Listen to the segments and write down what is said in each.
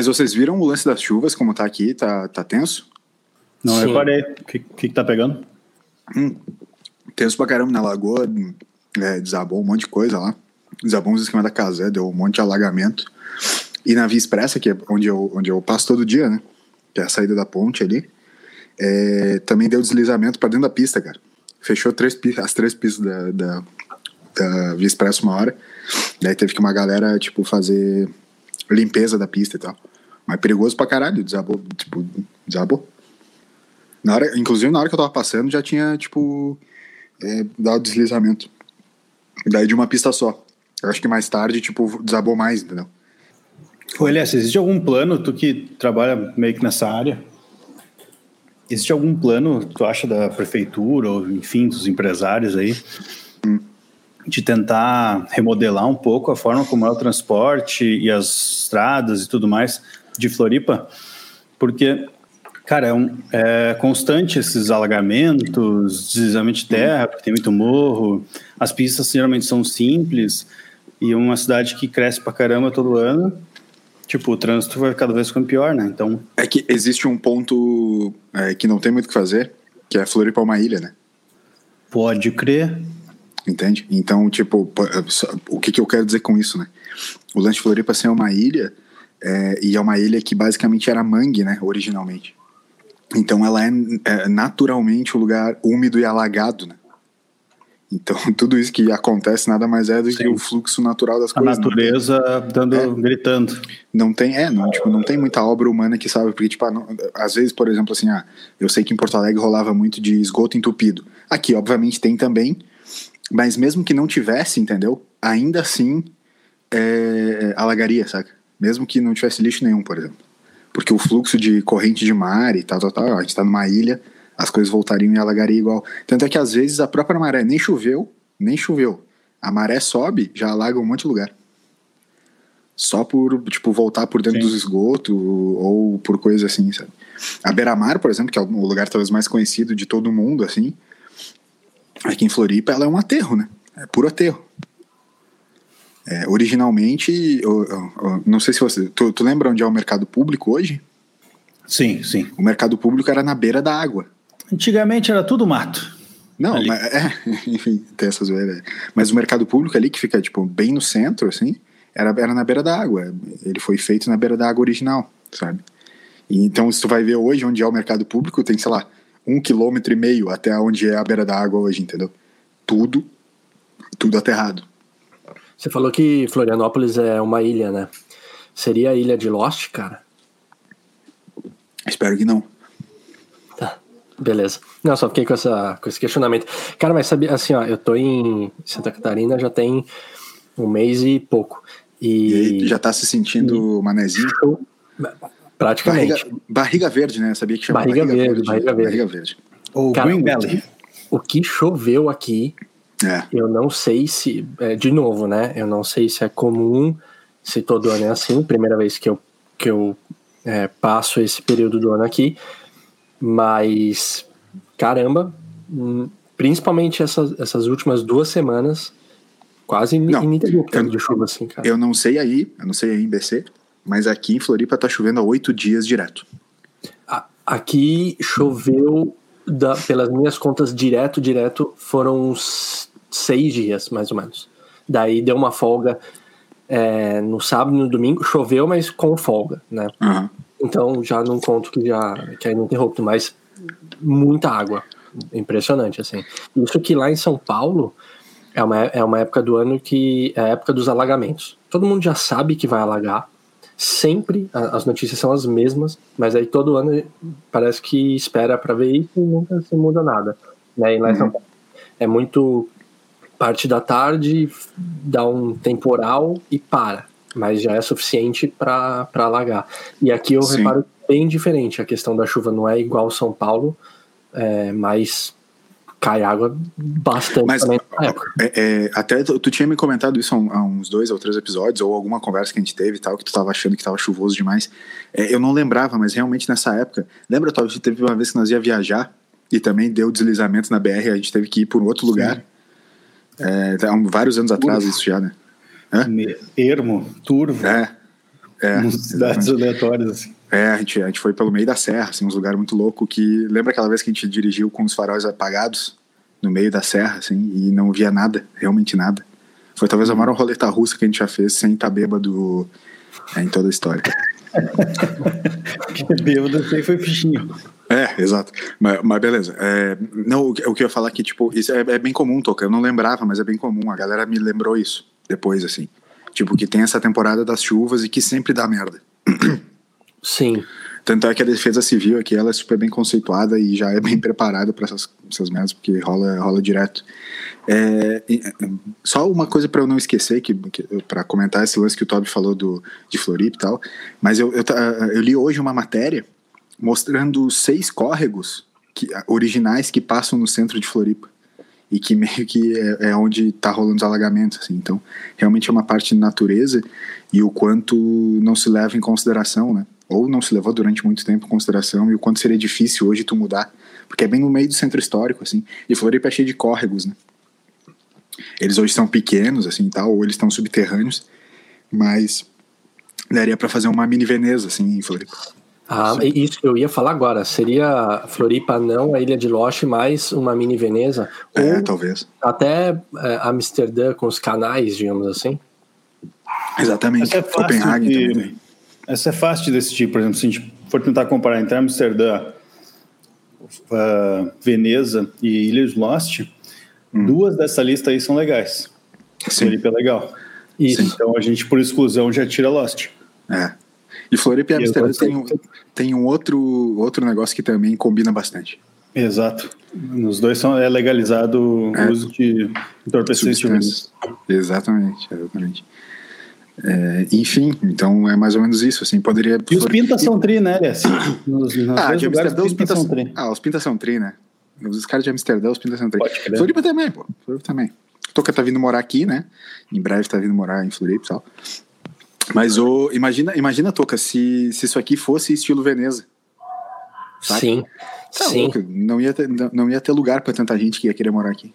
Mas vocês viram o lance das chuvas, como tá aqui? Tá, tá tenso? Não Sim. reparei. O que, que, que tá pegando? Hum, tenso pra caramba na lagoa. É, desabou um monte de coisa lá. Desabou uns em cima da casa, deu um monte de alagamento. E na Via Expressa, que é onde eu, onde eu passo todo dia, né? Que é a saída da ponte ali. É, também deu deslizamento para dentro da pista, cara. Fechou três, as três pistas da, da, da Via Expressa uma hora. Daí teve que uma galera, tipo, fazer limpeza da pista e tal. Mas perigoso pra caralho, desabou, tipo, desabou. Na hora, inclusive, na hora que eu tava passando, já tinha, tipo, é, dado deslizamento. Daí de uma pista só. Eu acho que mais tarde, tipo, desabou mais, entendeu? Ô, Elias, existe algum plano, tu que trabalha meio que nessa área, existe algum plano, tu acha, da prefeitura, ou enfim, dos empresários aí, hum. de tentar remodelar um pouco a forma como é o transporte e as estradas e tudo mais de Floripa? Porque, cara, é, um, é constante esses alagamentos, deslizamento de terra, porque tem muito morro, as pistas geralmente são simples, e uma cidade que cresce pra caramba todo ano, tipo, o trânsito vai cada vez ficando pior, né? Então. É que existe um ponto é, que não tem muito o que fazer, que é Floripa é uma ilha, né? Pode crer. Entende? Então, tipo, o que, que eu quero dizer com isso, né? O lance de Floripa ser uma ilha, é, e é uma ilha que basicamente era mangue, né, originalmente. Então ela é, é naturalmente um lugar úmido e alagado, né? Então, tudo isso que acontece nada mais é do Sim. que o fluxo natural das a coisas. A natureza né? dando, é, gritando. Não tem, é, não, tipo, não tem muita obra humana que sabe, porque, tipo, não, às vezes, por exemplo, assim, ah, eu sei que em Porto Alegre rolava muito de esgoto entupido. Aqui, obviamente, tem também, mas mesmo que não tivesse, entendeu? Ainda assim, é, alagaria, saca? Mesmo que não tivesse lixo nenhum, por exemplo. Porque o fluxo de corrente de mar e tal, tal, tal, a gente tá numa ilha as coisas voltariam e alagaria igual. Tanto é que às vezes a própria maré nem choveu, nem choveu. A maré sobe, já alaga um monte de lugar. Só por, tipo, voltar por dentro Sim. dos esgotos ou por coisas assim, sabe? A Beira-Mar, por exemplo, que é o lugar talvez mais conhecido de todo mundo, assim, aqui em Floripa, ela é um aterro, né? É puro aterro. É, originalmente, eu, eu, eu, não sei se você. Tu, tu lembra onde é o mercado público hoje? Sim, sim. O mercado público era na beira da água. Antigamente era tudo mato. Não, mas, é, enfim, tem essas zoeira. Mas o mercado público ali, que fica, tipo, bem no centro, assim, era, era na beira da água. Ele foi feito na beira da água original, sabe? E, então, se tu vai ver hoje onde é o mercado público, tem, sei lá, um quilômetro e meio até onde é a beira da água hoje, entendeu? Tudo, tudo aterrado. Você falou que Florianópolis é uma ilha, né? Seria a ilha de Lost, cara? Espero que não. Beleza. Não, só fiquei com, essa, com esse questionamento. Cara, mas sabe, assim, ó, eu tô em Santa Catarina já tem um mês e pouco. E, e já tá se sentindo e... manezinho? Praticamente. Barriga, barriga, verde, né? Sabia que chama barriga, barriga verde, verde. Barriga verde. Barriga verde. Ou Cara, Green Belly. O que choveu aqui, é. eu não sei se. É, de novo, né? Eu não sei se é comum, se todo ano é assim. Primeira vez que eu, que eu é, passo esse período do ano aqui. Mas, caramba, hum, principalmente essas, essas últimas duas semanas, quase não, ininterruptas de chuva, assim, cara. Eu não sei aí, eu não sei aí em BC, mas aqui em Floripa tá chovendo há oito dias direto. Aqui choveu, da, pelas minhas contas, direto, direto, foram uns seis dias, mais ou menos. Daí deu uma folga é, no sábado e no domingo, choveu, mas com folga, né? Uhum. Então já não conto que já que é ininterrupto, mas muita água. Impressionante, assim. Isso que lá em São Paulo é uma, é uma época do ano que é a época dos alagamentos. Todo mundo já sabe que vai alagar. Sempre as notícias são as mesmas, mas aí todo ano parece que espera para ver isso e nunca se muda nada. Né? E lá em São uhum. Paulo é muito parte da tarde, dá um temporal e para mas já é suficiente para alagar. E aqui eu Sim. reparo bem diferente, a questão da chuva não é igual São Paulo, é, mas cai água bastante mas, também é, é, até tu, tu, tinha me comentado isso há, uns dois ou três episódios, ou alguma conversa que a gente teve e tal, que tu tava achando que tava chuvoso demais. É, eu não lembrava, mas realmente nessa época, lembra, talvez teve uma vez que nós ia viajar e também deu deslizamento na BR, a gente teve que ir por outro Sim. lugar. É, há vários anos atrás isso já, né? Hã? Ermo, turvo. É. É, cidades aleatórias, assim. É, a gente, a gente foi pelo meio da serra, assim, uns lugares muito loucos que... Lembra aquela vez que a gente dirigiu com os faróis apagados no meio da serra, assim, e não via nada, realmente nada. Foi talvez a maior roleta russa que a gente já fez sem estar bêbado é, em toda a história. Porque bêbado assim foi fichinho. É, exato. Mas, mas beleza. É, não, o que eu ia falar aqui, tipo, isso é, é bem comum, Toca. Eu não lembrava, mas é bem comum. A galera me lembrou isso depois, assim. Tipo, que tem essa temporada das chuvas e que sempre dá merda. Sim. Tanto é que a defesa civil aqui ela é super bem conceituada e já é bem preparada para essas, essas merdas, porque rola, rola direto. É, é, só uma coisa para eu não esquecer, que, que para comentar esse lance que o Toby falou do, de Floripa e tal, mas eu, eu, eu li hoje uma matéria mostrando seis córregos que, originais que passam no centro de Floripa e que meio que é, é onde tá rolando os alagamentos, assim. Então, realmente é uma parte de natureza e o quanto não se leva em consideração, né? Ou não se levou durante muito tempo em consideração e o quanto seria difícil hoje tu mudar, porque é bem no meio do centro histórico, assim. E Floripa é cheio de córregos, né? Eles hoje são pequenos, assim, tal, ou eles estão subterrâneos, mas daria para fazer uma mini Veneza, assim, em Floripa. Ah, isso que eu ia falar agora. Seria Floripa não a Ilha de Loche mais uma mini Veneza? É, Ou talvez. até é, Amsterdã com os canais, digamos assim? Exatamente. Essa é Copenhague de- também. Essa é fácil de decidir, por exemplo, se a gente for tentar comparar entre Amsterdã, uh, Veneza e Ilhas Lost, duas dessa lista aí são legais. Sim. Floripa é legal. Isso. Então a gente, por exclusão, já tira Lost. É. E Floripa e Amsterdã tem, um, tem um outro, outro negócio que também combina bastante. Exato. Nos dois são, é legalizado o É. uso de entorpecentes. Exatamente, exatamente. É, enfim, então é mais ou menos isso. Assim, poderia. E os pintas são tri, né, Aliás? Nos, nos Ah, de Amsterdã os pintas são tri. Ah, os pintas são tri, né? Os caras de Amsterdã, os pintas são tri. Floripa também, pô. Floripa também. Toca tá vindo morar aqui, né? Em breve tá vindo morar em Floripa e tal. Mas o, imagina, imagina, Toca, se, se isso aqui fosse estilo Veneza. Saca? Sim. Tá Sim. louco, não ia ter, não, ia ter lugar pra tanta gente que ia querer morar aqui.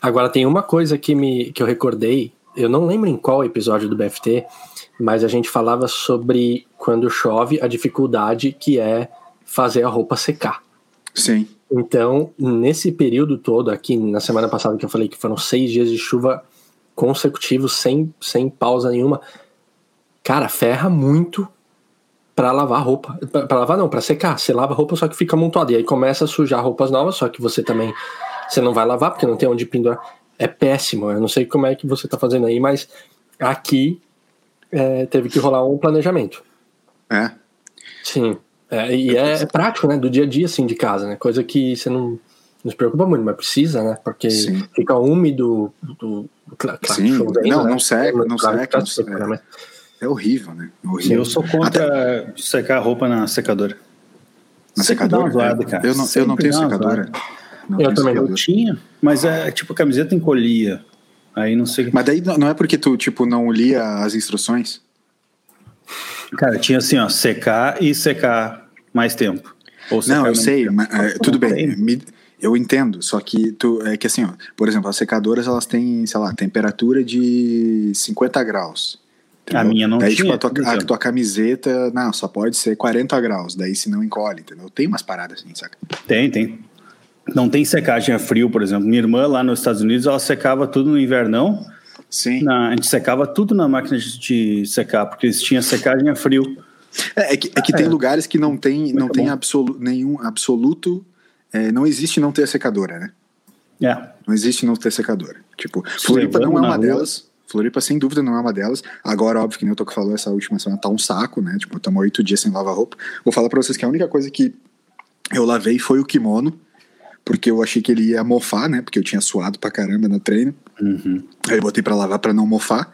Agora tem uma coisa que, me, que eu recordei, eu não lembro em qual episódio do BFT, mas a gente falava sobre quando chove, a dificuldade que é fazer a roupa secar. Sim. Então, nesse período todo, aqui na semana passada que eu falei que foram seis dias de chuva consecutivos, sem, sem pausa nenhuma, cara, ferra muito pra lavar roupa. Pra, pra lavar não, pra secar. Você lava a roupa, só que fica amontoada. E aí começa a sujar roupas novas, só que você também você não vai lavar, porque não tem onde pendurar. É péssimo. Eu não sei como é que você tá fazendo aí, mas aqui é, teve que rolar um planejamento. É. Sim. É, e é, é prático, né? Do dia a dia, assim, de casa, né? Coisa que você não, não se preocupa muito, mas precisa, né? Porque Sim. fica úmido do. Claro, Sim. chovendo, Não, né? não seca, não seca, tá não seca. né? Mas- É horrível, né? É horrível. Eu sou contra secar a roupa na secadora. Na Sempre secadora. zoada, cara. Eu não, eu não tenho secadora. Não Eu tenho também não secadora. Tinha, mas é tipo a camiseta encolhia. Aí não sei. Mas daí não é porque tu, tipo, não lia as instruções? Cara, tinha assim, ó, secar e secar mais tempo. Ou secar Não, eu sei, tempo. mas, é, tudo bem. tem. me- eu entendo, só que tu, é que assim, ó, por exemplo, as secadoras elas têm, sei lá, temperatura de 50 graus. A minha não daí, tinha, tipo, a tua, a tua camiseta, não, só pode ser 40 graus, daí se não encolhe, entendeu? Tem umas paradas assim, saca? Tem, tem. Não tem secagem a frio, por exemplo. Minha irmã lá nos Estados Unidos, ela secava tudo no invernão. Sim. Na- a gente secava tudo na máquina de, de secar, porque eles tinham secagem a frio. É, é que, é que tem É. lugares que não tem, não Muito tem absolu, nenhum absoluto, é, não existe não ter secadora, né? É. Não existe não ter secadora. Tipo, Floripa não é uma rua. delas. Floripa, sem dúvida, não é uma delas. Agora, óbvio que nem o Toco falou, essa última semana tá um saco, né? Tipo, estamos oito dias sem lavar roupa. Vou falar pra vocês que a única coisa que eu lavei foi o kimono, porque eu achei que ele ia mofar, né? Porque eu tinha suado pra caramba no treino. Uhum. Aí eu botei pra lavar pra não mofar.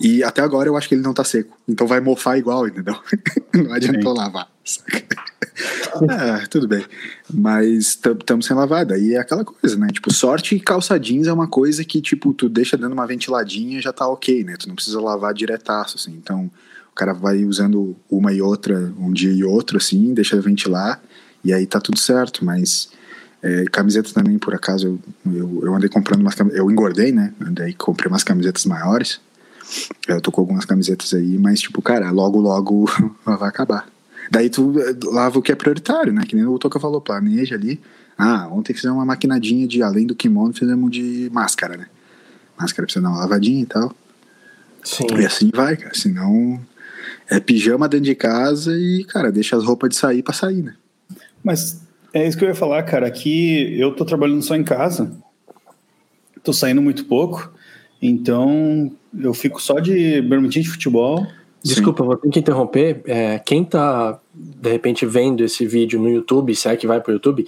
E até agora eu acho que ele não tá seco. Então vai mofar igual, entendeu? não adiantou lavar. ah, tudo bem. Mas estamos sem lavar. Daí é aquela coisa, né? Tipo, sorte e calça jeans é uma coisa que, tipo, tu deixa dando uma ventiladinha e já tá ok, né? Tu não precisa lavar diretaço, assim. Então, o cara vai usando uma e outra, um dia e outro, assim, deixa ventilar, e aí tá tudo certo. Mas é, camiseta também, por acaso, eu, eu, andei comprando umas. Eu engordei, né? Daí comprei umas camisetas maiores. Eu tô com algumas camisetas aí, mas, tipo, cara, logo, logo vai acabar. Daí tu eh, lava o que é prioritário, né? Que nem o Toca falou, planeja ali. Ah, ontem fizemos uma maquinadinha de, além do kimono, fizemos de máscara, né? Máscara precisa dar uma lavadinha e tal. Sim. E assim vai, cara. Senão é pijama dentro de casa e, cara, deixa as roupas de sair pra sair, né? Mas é isso que eu ia falar, cara. Aqui eu tô trabalhando só em casa. Tô saindo muito pouco. Então eu fico só de bermudinha de futebol. Desculpa, vou ter que interromper. É, quem tá, de repente, vendo esse vídeo no YouTube, se é que vai pro YouTube,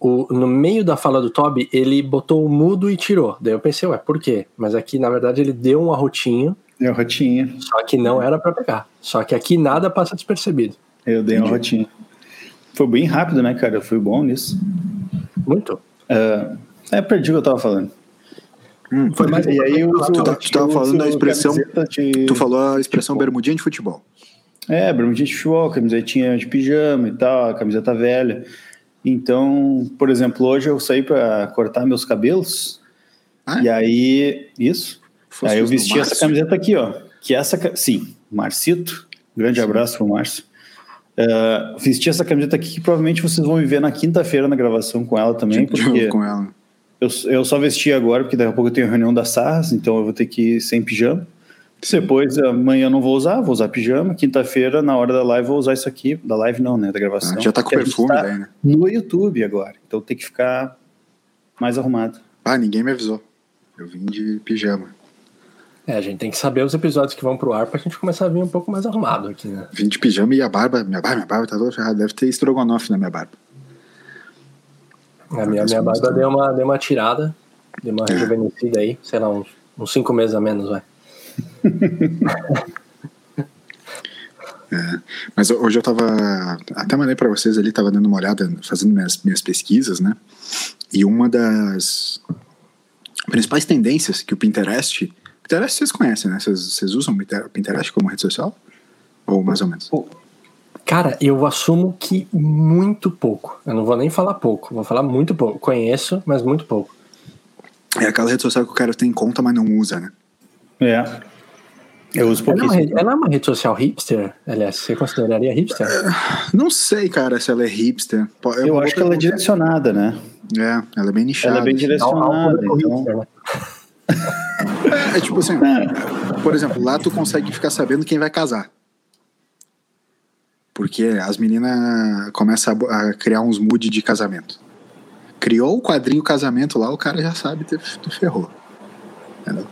o, no meio da fala do Toby, ele botou o mudo e tirou. Daí eu pensei, ué, por quê? Mas aqui, na verdade, ele deu um arrotinho. Deu uma rotinha. Só que não era para pegar. Só que aqui nada passa despercebido. Eu dei uma rotinha. Foi bem rápido, né, cara? Eu fui bom nisso. Muito. Uh, é, perdi o que eu tava falando. Hum, Foi mais E aí uso, tu, tá- tu tava falando da expressão. de- Tu falou a expressão bermudinha de futebol. É, bermudinha de futebol, camisetinha de pijama e tal, camiseta velha. Então, por exemplo, hoje eu saí para cortar meus cabelos. Ah, E aí, isso. Aí eu vesti essa camiseta aqui, ó. Que essa, sim, Marcito. Grande abraço pro Márcio. Uh, vesti essa camiseta aqui que provavelmente vocês vão me ver na quinta-feira na gravação com ela também, porque com ela. Eu, eu só vesti agora, porque daqui a pouco eu tenho reunião da SARS, então eu vou ter que ir sem pijama. Depois, amanhã eu não vou usar, vou usar pijama. Quinta-feira, na hora da live, eu vou usar isso aqui. Da live não, né? Da gravação. Ah, já tá com perfume tá daí, né? No YouTube agora. Então tem que ficar mais arrumado. Ah, ninguém me avisou. Eu vim de pijama. É, a gente tem que saber os episódios que vão pro ar pra gente começar a vir um pouco mais arrumado aqui, né? Vim de pijama e a barba. Minha barba, minha barba tá toda ferrada. Deve ter estrogonofe na minha barba. A minha, minha barba deu uma, deu uma tirada, deu uma rejuvenescida aí, sei lá, uns, uns cinco meses a menos, vai. É, mas hoje eu tava. Até mandei pra vocês ali, tava dando uma olhada, fazendo minhas, minhas pesquisas, né? E uma das principais tendências que o Pinterest. Pinterest vocês conhecem, né? Vocês, vocês usam o Pinter- Pinterest como rede social? Ou mais ou menos? Cara, eu assumo que muito pouco. Eu não vou nem falar pouco, vou falar muito pouco. Conheço, mas muito pouco. É aquela rede social que o cara tem conta, mas não usa, né? É. Eu uso Ela é, uma pouquíssimo. ela é uma rede social hipster? Aliás, você consideraria hipster? Não sei, cara, se ela é hipster. É Eu uma acho que ela é direcionada, né? É, ela é bem nichada. Ela é bem assim. direcionada. Então, hipster, né? É, é tipo assim, por exemplo, lá tu consegue ficar sabendo quem vai casar. Porque as meninas começam a criar uns mood de casamento. Criou o quadrinho casamento lá, o cara já sabe, tu, tu ferrou. Entendeu?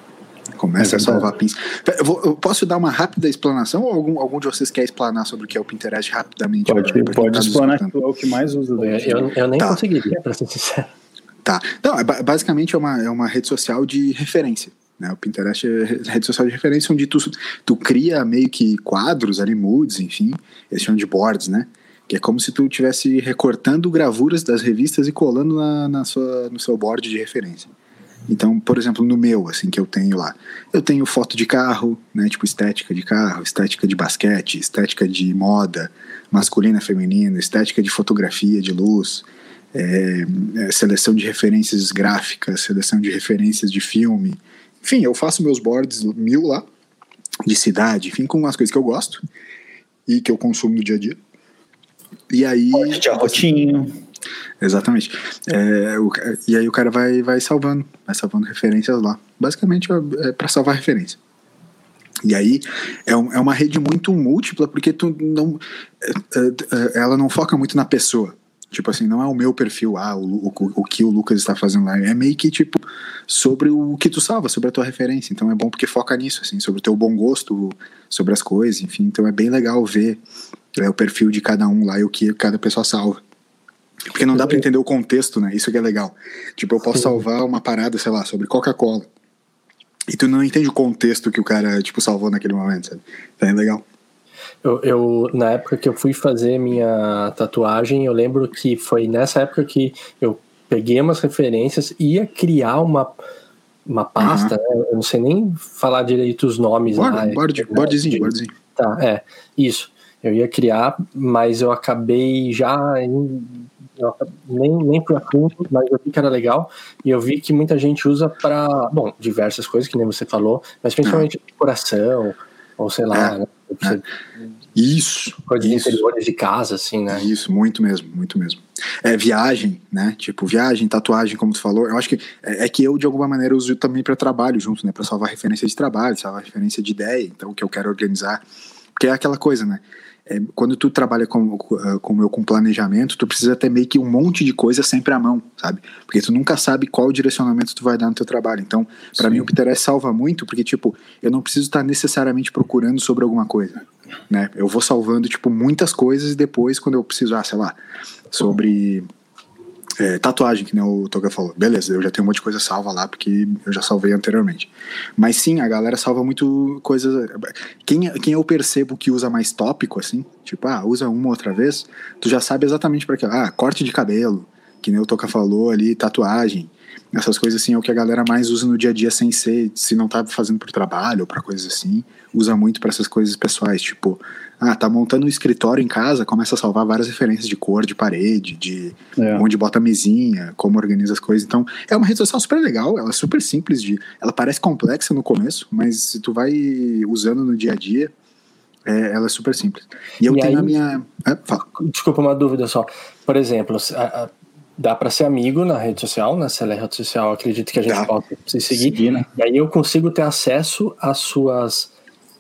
Começa É a salvar pins. Eu, vou- eu posso dar uma rápida explanação ou algum, algum de vocês quer explanar sobre o que é o Pinterest rapidamente? Pode, pra- pra pode explanar que é o que mais usa. Eu, eu, eu nem Tá. conseguiria, pra ser sincero. Tá. Não, ba- basicamente é uma, é uma rede social de referência. Né? O Pinterest é re- rede social de referência onde tu, tu cria meio que quadros ali, moods, enfim. Eles chamam de boards, né? Que é como se tu estivesse recortando gravuras das revistas e colando na, na sua, no seu board de referência. Então, por exemplo, no meu, assim, que eu tenho lá, eu tenho foto de carro, né, tipo estética de carro, estética de basquete, estética de moda, masculina, feminina, estética de fotografia, de luz, é, é, seleção de referências gráficas, seleção de referências de filme. Enfim, eu faço meus boards mil lá, de cidade, enfim, com umas coisas que eu gosto e que eu consumo no dia a dia. E aí. De arrotinho. Exatamente. É, o e aí o cara vai, vai salvando, vai salvando referências lá. Basicamente é, é para salvar referência. E aí é, um- é uma rede muito múltipla porque tu não, é, é, ela não foca muito na pessoa. Tipo assim, não é o meu perfil, ah, o, o, o que o Lucas está fazendo lá. É meio que, tipo, sobre o que tu salva, sobre a tua referência. Então é bom porque foca nisso, assim, sobre o teu bom gosto, sobre as coisas, enfim. Então é bem legal ver é, o perfil de cada um lá e o que cada pessoa salva. Porque não dá pra entender o contexto, né? Isso que é legal. Tipo, eu posso salvar uma parada, sei lá, sobre Coca-Cola. E tu não entende o contexto que o cara, tipo, salvou naquele momento, sabe? Então é legal. Eu, eu, na época que eu fui fazer minha tatuagem, eu lembro que foi nessa época que eu peguei umas referências, ia criar uma, uma pasta, né? Eu não sei nem falar direito os nomes lá. Board, board, É, boardzinho. Tá, é, isso. Eu ia criar, mas eu acabei já em- eu nem, nem fui a fundo, mas eu vi que era legal. E eu vi que muita gente usa para, bom, diversas coisas, que nem você falou, mas principalmente ah. decoração, ou sei lá, é. né? Isso. Coisas isso. interiores de casa, assim, né? Isso, muito mesmo, muito mesmo. É viagem, né? Tipo, viagem, tatuagem, como tu falou. Eu acho que é, é que eu, de alguma maneira, uso também para trabalho junto, né? Para salvar referência de trabalho, salvar referência de ideia, então, o que eu quero organizar. Porque é aquela coisa, né? É, quando tu trabalha com, com, eu, com planejamento, tu precisa ter meio que um monte de coisa sempre à mão, sabe? Porque tu nunca sabe qual direcionamento tu vai dar no teu trabalho. Então, para mim, o Pinterest salva muito, porque, tipo, eu não preciso estar necessariamente procurando sobre alguma coisa, né? Eu vou salvando, tipo, muitas coisas e depois, quando eu preciso, ah, sei lá, sobre é, tatuagem, que nem o Toga falou. Beleza, eu já tenho um monte de coisa salva lá, porque eu já salvei anteriormente. Mas sim, a galera salva muito coisas. Quem, quem eu percebo que usa mais tópico, assim, tipo, ah, usa uma outra vez, tu já sabe exatamente para quê. Ah, corte de cabelo, que nem o Toca falou ali, tatuagem. Essas coisas assim é o que a galera mais usa no dia a dia sem ser, se não tá fazendo por trabalho ou para coisas assim, usa muito para essas coisas pessoais, tipo, ah, tá montando um escritório em casa, começa a salvar várias referências de cor, de parede, de é. onde bota a mesinha, como organiza as coisas. Então, é uma rede social super legal, ela é super simples de, ela parece complexa no começo, mas se tu vai usando no dia a dia, é, ela é super simples. E eu e tenho aí, a minha, é, Desculpa uma dúvida só. Por exemplo, a, a, dá para ser amigo na rede social, né? Se ela é rede social, acredito que a gente dá. pode se seguir. seguir né? E aí eu consigo ter acesso às suas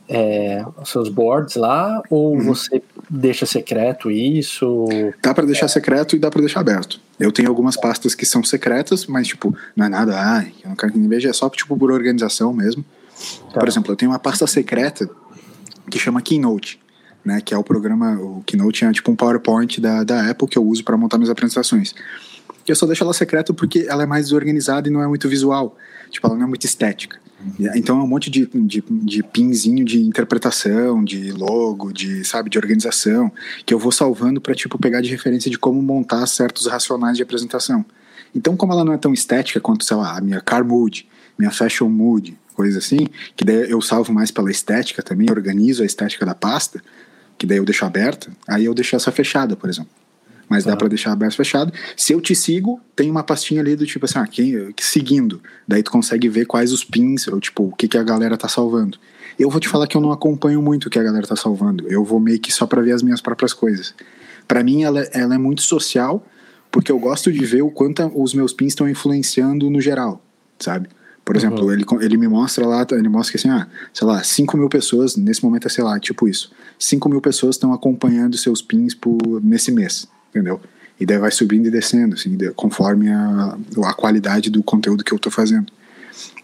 é, os seus boards lá ou uhum. você deixa secreto isso? Dá para deixar secreto e dá para deixar aberto. Eu tenho algumas pastas que são secretas, mas tipo, não é nada, ai, eu não quero que ninguém veja, é só tipo por organização mesmo. Tá. Por exemplo, eu tenho uma pasta secreta que chama Keynote, né, que é o programa, o Keynote é tipo um PowerPoint da, da Apple que eu uso para montar minhas apresentações. Eu só deixo ela secreta porque ela é mais desorganizada e não é muito visual. Tipo, ela não é muito estética. Então é um monte de, de, de pinzinho de interpretação, de logo, de, sabe, de organização, que eu vou salvando para tipo, pegar de referência de como montar certos racionais de apresentação. Então, como ela não é tão estética quanto, sei lá, a minha car mood, minha fashion mood, coisa assim, que daí eu salvo mais pela estética também, organizo a estética da pasta, que daí eu deixo aberta, aí eu deixo essa fechada, por exemplo mas tá. dá para deixar aberto fechado. Se eu te sigo, tem uma pastinha ali do tipo assim, ah, quem, seguindo. Daí tu consegue ver quais os pins, ou tipo, o que, que a galera tá salvando. Eu vou te falar que eu não acompanho muito o que a galera tá salvando. Eu vou meio que só para ver as minhas próprias coisas. Para mim, ela, ela é muito social, porque eu gosto de ver o quanto os meus pins estão influenciando no geral, sabe? Por exemplo, uhum. ele, ele me mostra lá, ele mostra que assim, ah, sei lá, 5 mil pessoas, nesse momento é, sei lá, tipo isso. 5 mil pessoas estão acompanhando seus pins por, nesse mês entendeu? E daí vai subindo e descendo, assim, conforme a, a qualidade do conteúdo que eu tô fazendo.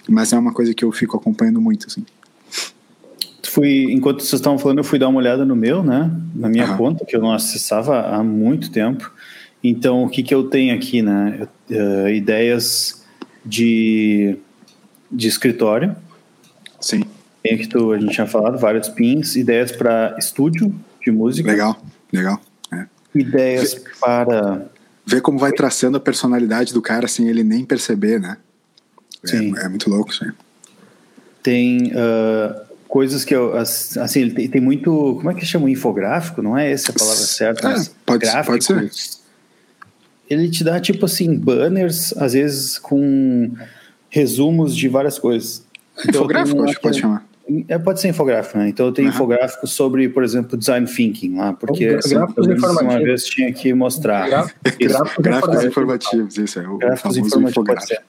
Mas é uma coisa que eu fico acompanhando muito, assim. Fui, enquanto vocês estavam falando, eu fui dar uma olhada no meu, né? Na minha uhum. conta, que eu não acessava há muito tempo. Então, o que, que eu tenho aqui, né? Uh, ideias de, de escritório. Sim. Tem aqui, tu, a gente tinha falado, vários pins, ideias para estúdio de música. Legal, legal ideias Vê, para. Ver como vai traçando a personalidade do cara sem ele nem perceber, né? É, Sim. É, é muito louco isso aí. Tem uh, coisas que eu. Assim, ele tem, tem, muito. Como é que chama? Infográfico? Não é essa a palavra certa? É, pode, pode ser. Ele te dá, tipo assim, banners, às vezes com resumos de várias coisas. Então, Infográfico, acho que pode chamar. É, pode ser infográfico, né? Então eu tenho uhum. infográfico sobre, por exemplo, design thinking lá, porque assim, uma vez tinha que mostrar. Gráficos, gráficos informativos, isso é o gráficos informativos. Infográfico.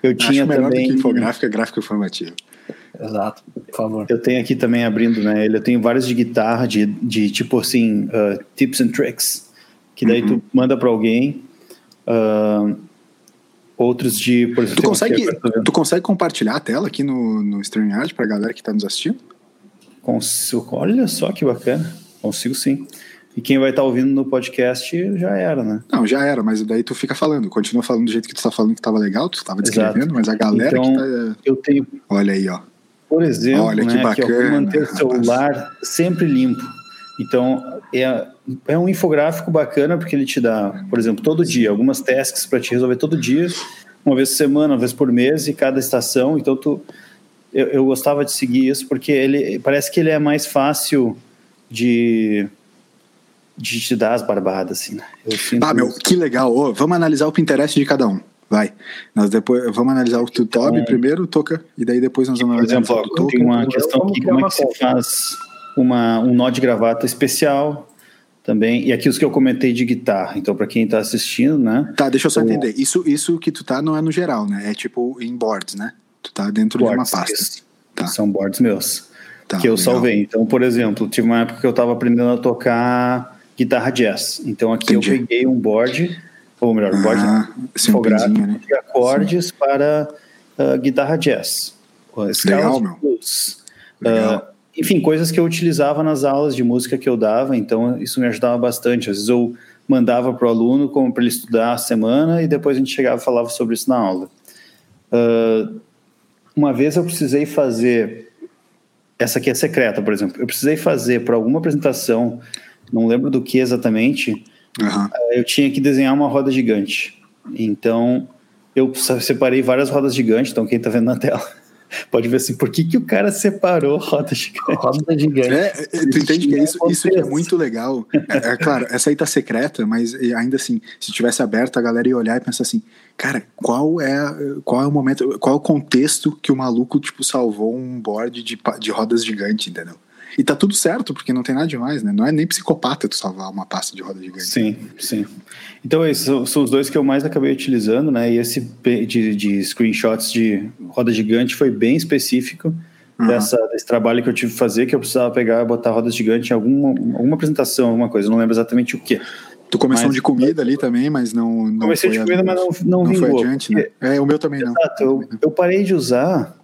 Eu Acho tinha melhor também. Do que infográfico é gráfico informativo. Exato, por favor. Eu tenho aqui também abrindo, né? Eu tenho vários de guitarra, de, de tipo assim, uh, tips and tricks, que daí uhum. tu manda para alguém. Uh, outros de, por exemplo, tu consegue, tu consegue compartilhar a tela aqui no, no StreamYard para a galera que está nos assistindo? Consigo, olha só que bacana, consigo sim. E quem vai estar tá ouvindo no podcast já era, né? Não, já era, mas daí tu fica falando, continua falando do jeito que tu está falando que estava legal, tu estava descrevendo, Exato. mas a galera então, que tá, eu tenho Olha aí, ó. Por exemplo, olha que né, bacana, que manter o celular sempre limpo. Então, é, é um infográfico bacana porque ele te dá, por exemplo, todo dia, algumas tasks para te resolver todo dia, uma vez por semana, uma vez por mês, e cada estação. Então, tu, eu, eu gostava de seguir isso porque ele parece que ele é mais fácil de de te dar as barbadas, assim, né? Eu sinto... Ah, meu, que legal. Oh, vamos analisar o Pinterest de cada um. Vai. Nós depois vamos analisar o Toby então, primeiro, Toca, e daí depois nós vamos analisar o Toca. Tem uma questão aqui, como é que se faz uma, um nó de gravata especial também, e aqui os que eu comentei de guitarra, então para quem está assistindo, né? Tá, deixa eu só o... entender, isso, isso que tu tá não é no geral, né? É tipo em boards, né? Tu tá dentro boards, de uma pasta. Tá. São boards meus, tá, que eu legal. salvei. Então, por exemplo, tive uma época que eu estava aprendendo a tocar guitarra jazz, então aqui Entendi. eu peguei um board, ou melhor, um board ah, né? de acordes sim. para uh, guitarra jazz. Legal, meu. Blues. Legal. Uh, enfim, coisas que eu utilizava nas aulas de música que eu dava, então isso me ajudava bastante. Às vezes eu mandava para o aluno como para ele estudar a semana e depois a gente chegava e falava sobre isso na aula. Uh, uma vez eu precisei fazer, essa aqui é secreta, por exemplo, eu precisei fazer para alguma apresentação, não lembro do que exatamente, uhum. eu tinha que desenhar uma roda gigante. Então eu separei várias rodas gigantes, então quem está vendo na tela pode ver assim, por que, que o cara separou roda gigante? Roda gigante. É, é tu entende que é isso, isso que é muito legal. É, é, claro, essa aí tá secreta, mas ainda assim, se tivesse aberto, a galera ia olhar e pensar assim, cara, qual é, qual é o momento, qual é o contexto que o maluco, tipo, salvou um board de, de rodas gigante, entendeu? E tá tudo certo, porque não tem nada demais, né? Não é nem psicopata tu salvar uma pasta de roda gigante. Sim, sim. Então esses são os dois que eu mais acabei utilizando, né? E esse de, de screenshots de roda gigante foi bem específico uhum. dessa, desse trabalho que eu tive que fazer, que eu precisava pegar e botar roda gigante em alguma, alguma apresentação, alguma coisa, não lembro exatamente o que. Tu começou mas, de comida ali também, mas não. não comecei de comida, mas não, não, não vingou. foi adiante, né? É, o meu também não. Exato, eu, eu parei de usar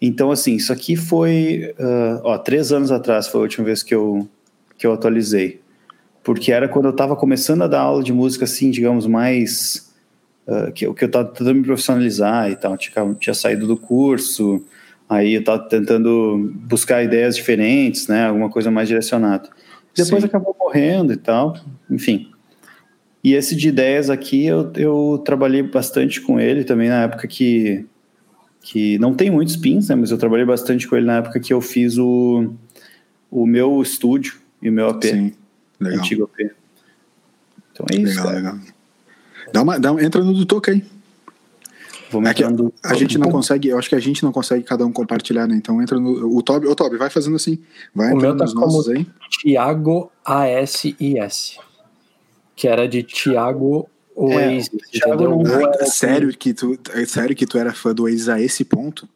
então, assim, isso aqui foi, uh, ó, três anos atrás foi a última vez que eu, que eu atualizei. Porque era quando eu estava começando a dar aula de música, assim, digamos, mais... Uh, que, que eu estava tentando me profissionalizar e tal. Tinha, tinha saído do curso, aí eu estava tentando buscar ideias diferentes, né? Alguma coisa mais direcionada. Depois Sim. acabou morrendo e tal, enfim. E esse de ideias aqui, eu, eu trabalhei bastante com ele também na época que que não tem muitos pins, né, mas eu trabalhei bastante com ele na época que eu fiz o, o meu estúdio e o meu AP. Sim, legal. Antigo AP. Então é isso. Legal, cara. legal. Dá uma, dá, entra no do Toca aí. Vamos é entrando, a, a gente não consegue, eu acho que a gente não consegue cada um compartilhar, né? Então entra no. O Toby, o Toby, vai fazendo assim. Vai o meu tá nos nossos aí. Thiago ASIS. Que era de Thiago Oasis. É, Thiago não, sério que tu, é sério que tu era fã do Oasis a esse ponto?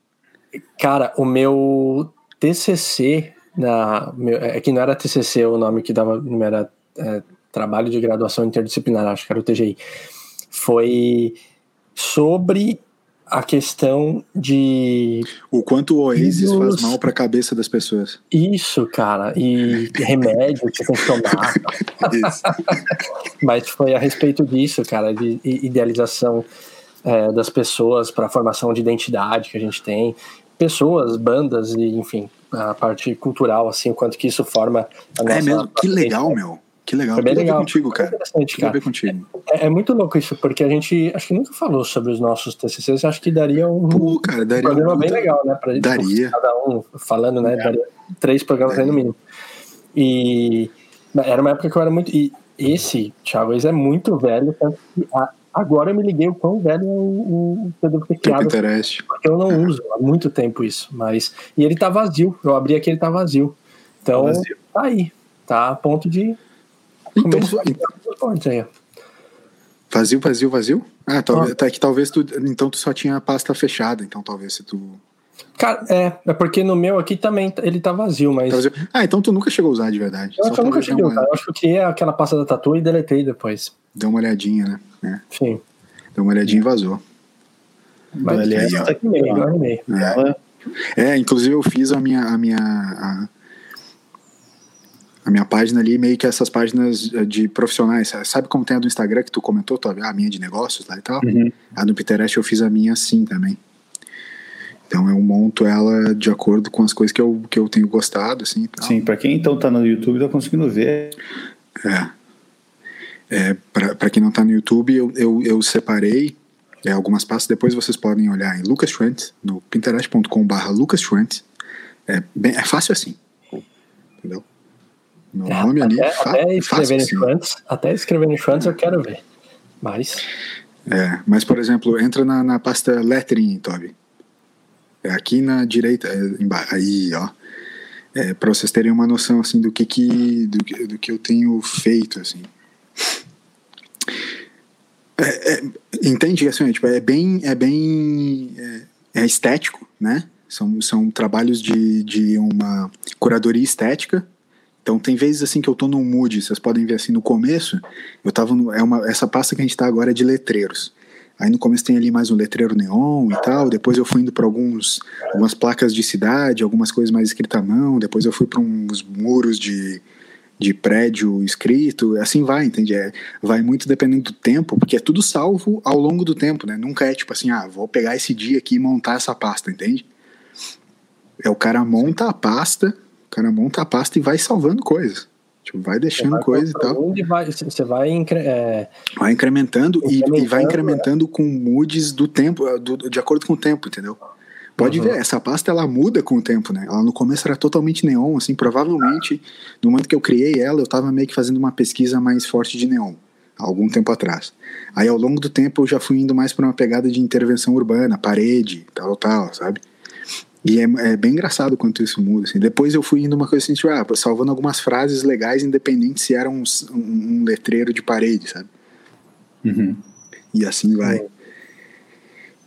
Cara, o meu TCC na meu, é que não era TCC o nome que dava, não era é, trabalho de graduação interdisciplinar, acho que era o TGI. Foi sobre a questão de. O quanto o Oasis faz mal para a cabeça das pessoas. Isso, cara. E remédio que tem que tomar. Mas foi a respeito disso, cara, de idealização é, das pessoas para a formação de identidade que a gente tem. Pessoas, bandas e, enfim, a parte cultural, assim, o quanto que isso forma a é nossa. É mesmo? Que legal, meu. Que legal. Foi bem legal. contigo, cara. Interessante, cara. contigo. É, é, muito louco isso, porque a gente acho que nunca falou sobre os nossos TCCs. Acho que daria um, Pô, cara, daria um programa bem legal, né? Pra gente, daria. Cada um falando, né? É. Daria três programas aí no mínimo. E era uma época que eu era muito. E esse, Thiago, esse é muito velho. Tanto que agora eu me liguei o quão velho é o, o Pedro Pequeno. Porque eu não é. uso há muito tempo isso. Mas. E ele tá vazio. Eu abri aqui ele tá vazio. Então, tá, vazio. tá aí. Tá a ponto de então, vazio, vazio, vazio? Ah, talvez, ah. Tá, que talvez tu, então tu só tinha a pasta fechada, então talvez se tu... Cara, é, é porque no meu aqui também ele tá vazio, mas... Tá vazio. Ah, então tu nunca chegou a usar de verdade. Eu, eu nunca cheguei a usar, eu acho que eu criei aquela pasta da tatu e deletei depois. Deu uma olhadinha, né? É. Sim. Deu uma olhadinha e vazou. Mas aliás, tá aqui meio, eu animei. É. é, inclusive eu fiz a minha... A minha a a minha página ali, meio que essas páginas eh, de profissionais. Sabe como tem a do Instagram que tu comentou, tu, a minha de negócios lá e tal? Uhum. A do Pinterest eu fiz a minha assim também. Então eu monto ela de acordo com as coisas que eu, que eu tenho gostado, assim. Sim, para quem então tá no YouTube tá conseguindo ver. É. é para quem não tá no YouTube, eu, eu, eu separei é, algumas pastas. Depois vocês podem olhar em Lucas Trent, no pinterest.com/barra Lucas Trent. É, bem, é fácil assim. Entendeu? Meu é, nome ali. Até, até escrever em Schwantz, até escrever em Schwantz eu quero ver. Mas. É, mas por exemplo, entra na, na pasta lettering, Toby. É aqui na direita, é, aí, ó. É, para vocês terem uma noção assim do que que do, que, do que eu tenho feito assim. É, é, entende assim, é, tipo, é bem é bem é, é, estético, né? São, são trabalhos de, de uma curadoria estética. Então tem vezes assim que eu tô num mood, vocês podem ver assim no começo, eu tava no, é uma essa pasta que a gente tá agora é de letreiros. Aí no começo tem ali mais um letreiro neon e tal. Depois eu fui indo para alguns algumas placas de cidade, algumas coisas mais escritas à mão. Depois eu fui para uns muros de, de prédio escrito. Assim vai, entende? É, vai muito dependendo do tempo, porque é tudo salvo ao longo do tempo, né? Nunca é tipo assim, ah, vou pegar esse dia aqui e montar essa pasta, entende? É o cara monta a pasta, cara monta a pasta e vai salvando coisas. Tipo, vai deixando vai coisa e tal. Vai, você vai, é, vai incrementando, incrementando e, e, vai incrementando é. com moods do tempo, eh, do, de acordo com o tempo, entendeu? Pode uhum. ver, essa pasta ela muda com o tempo, né? Ela no começo era totalmente neon, assim, provavelmente no momento que eu criei ela, eu tava meio que fazendo uma pesquisa mais forte de neon, algum tempo atrás. Aí ao longo do tempo eu já fui indo mais para uma pegada de intervenção urbana, parede, tal, tal, sabe? E é, é, bem engraçado quanto isso muda. Assim. Depois eu fui indo uma coisa assim, tipo, ah, salvando algumas frases legais, independente se era um, um, letreiro de parede, sabe? Uhum. E assim vai. Uhum.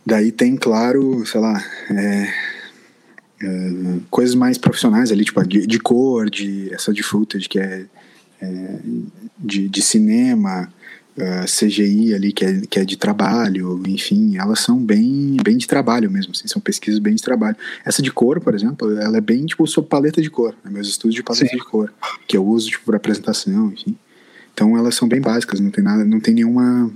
Daí tem, claro, sei lá, é, é, coisas mais profissionais ali, tipo de, de, cor, de essa de footage, que é, é de, de cinema, uh, ah, CGI ali que é, que é de trabalho, enfim, elas são bem, bem de trabalho mesmo, assim, são pesquisas bem de trabalho. Essa de cor, por exemplo, ela é bem tipo sobre paleta de cor, né, meus estudos de paleta Sim. de cor, que eu uso tipo para apresentação, enfim. Então elas são bem básicas, não tem nada, não tem nenhuma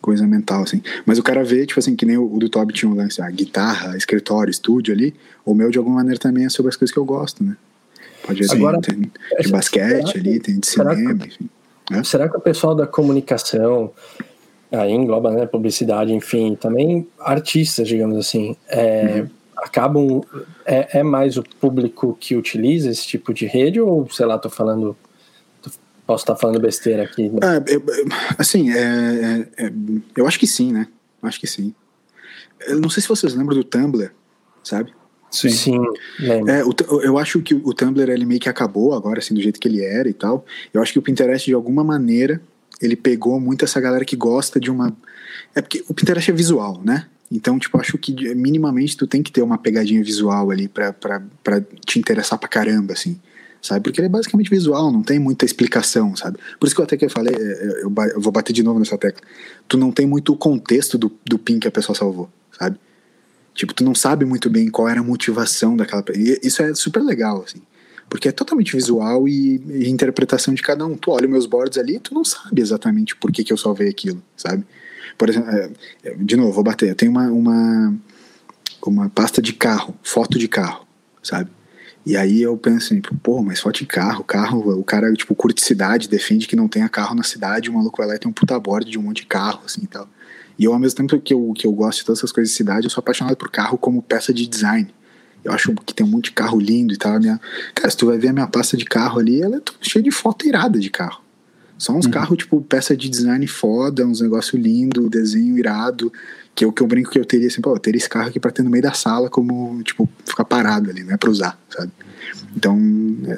coisa mental, assim. Mas o cara vê, tipo assim, que nem o, o do Toby tinha um lance, a guitarra, escritório, estúdio ali, o meu de alguma maneira também é sobre as coisas que eu gosto, né? Pode ver, Agora, tem de basquete ali, tem de cinema, enfim. É? Será que o pessoal da comunicação, aí engloba né, publicidade, enfim, também artistas, digamos assim, é, uhum. acabam. É, é, mais o público que utiliza esse tipo de rede ou, sei lá, tô falando. Posso estar falando besteira aqui? Né? É, assim, é, é, é, eu acho que sim, né? Acho que sim. Eu não sei se vocês lembram do Tumblr, sabe? Sim. Sim é, o, eu acho que o Tumblr ele meio que acabou agora, assim, do jeito que ele era e tal. Eu acho que o Pinterest, de alguma maneira, ele pegou muito essa galera que gosta de uma. É porque o Pinterest é visual, né? Então, tipo, acho que minimamente tu tem que ter uma pegadinha visual ali pra, pra, pra te interessar pra caramba, assim. Sabe? Porque ele é basicamente visual, não tem muita explicação, sabe? Por isso que eu até que eu falei, é, é, eu, eu vou bater de novo nessa tecla. Tu não tem muito o contexto do, do pin que a pessoa salvou, sabe? Tipo, tu não sabe muito bem qual era a motivação daquela. Isso é super legal, assim. Porque é totalmente visual e, e, interpretação de cada um. Tu olha meus boards ali tu não sabe exatamente por que, que eu salvei aquilo, sabe? Por exemplo, é, é, de novo, vou bater. Eu tenho uma, uma, uma pasta de carro, foto de carro, sabe? E aí eu penso assim, pô, mas foto de carro, carro, o cara, tipo, curte cidade, defende que não tenha carro na cidade, o maluco vai lá e tem um puta board de um monte de carro, assim e tal. E eu, ao mesmo tempo que eu, que eu gosto de todas essas coisas de cidade, eu sou apaixonado por carro como peça de design. Eu acho que tem um monte de carro lindo e tal. Minha... Cara, se tu vai ver a minha pasta de carro ali, ela é cheia de foto irada de carro. Só uns uhum. carros, tipo, peça de design foda, uns negócio lindo, desenho irado, que é o que eu brinco que eu teria, assim, pô, eu teria esse carro aqui pra ter no meio da sala, como, tipo, ficar parado ali, não é pra usar, sabe? Então,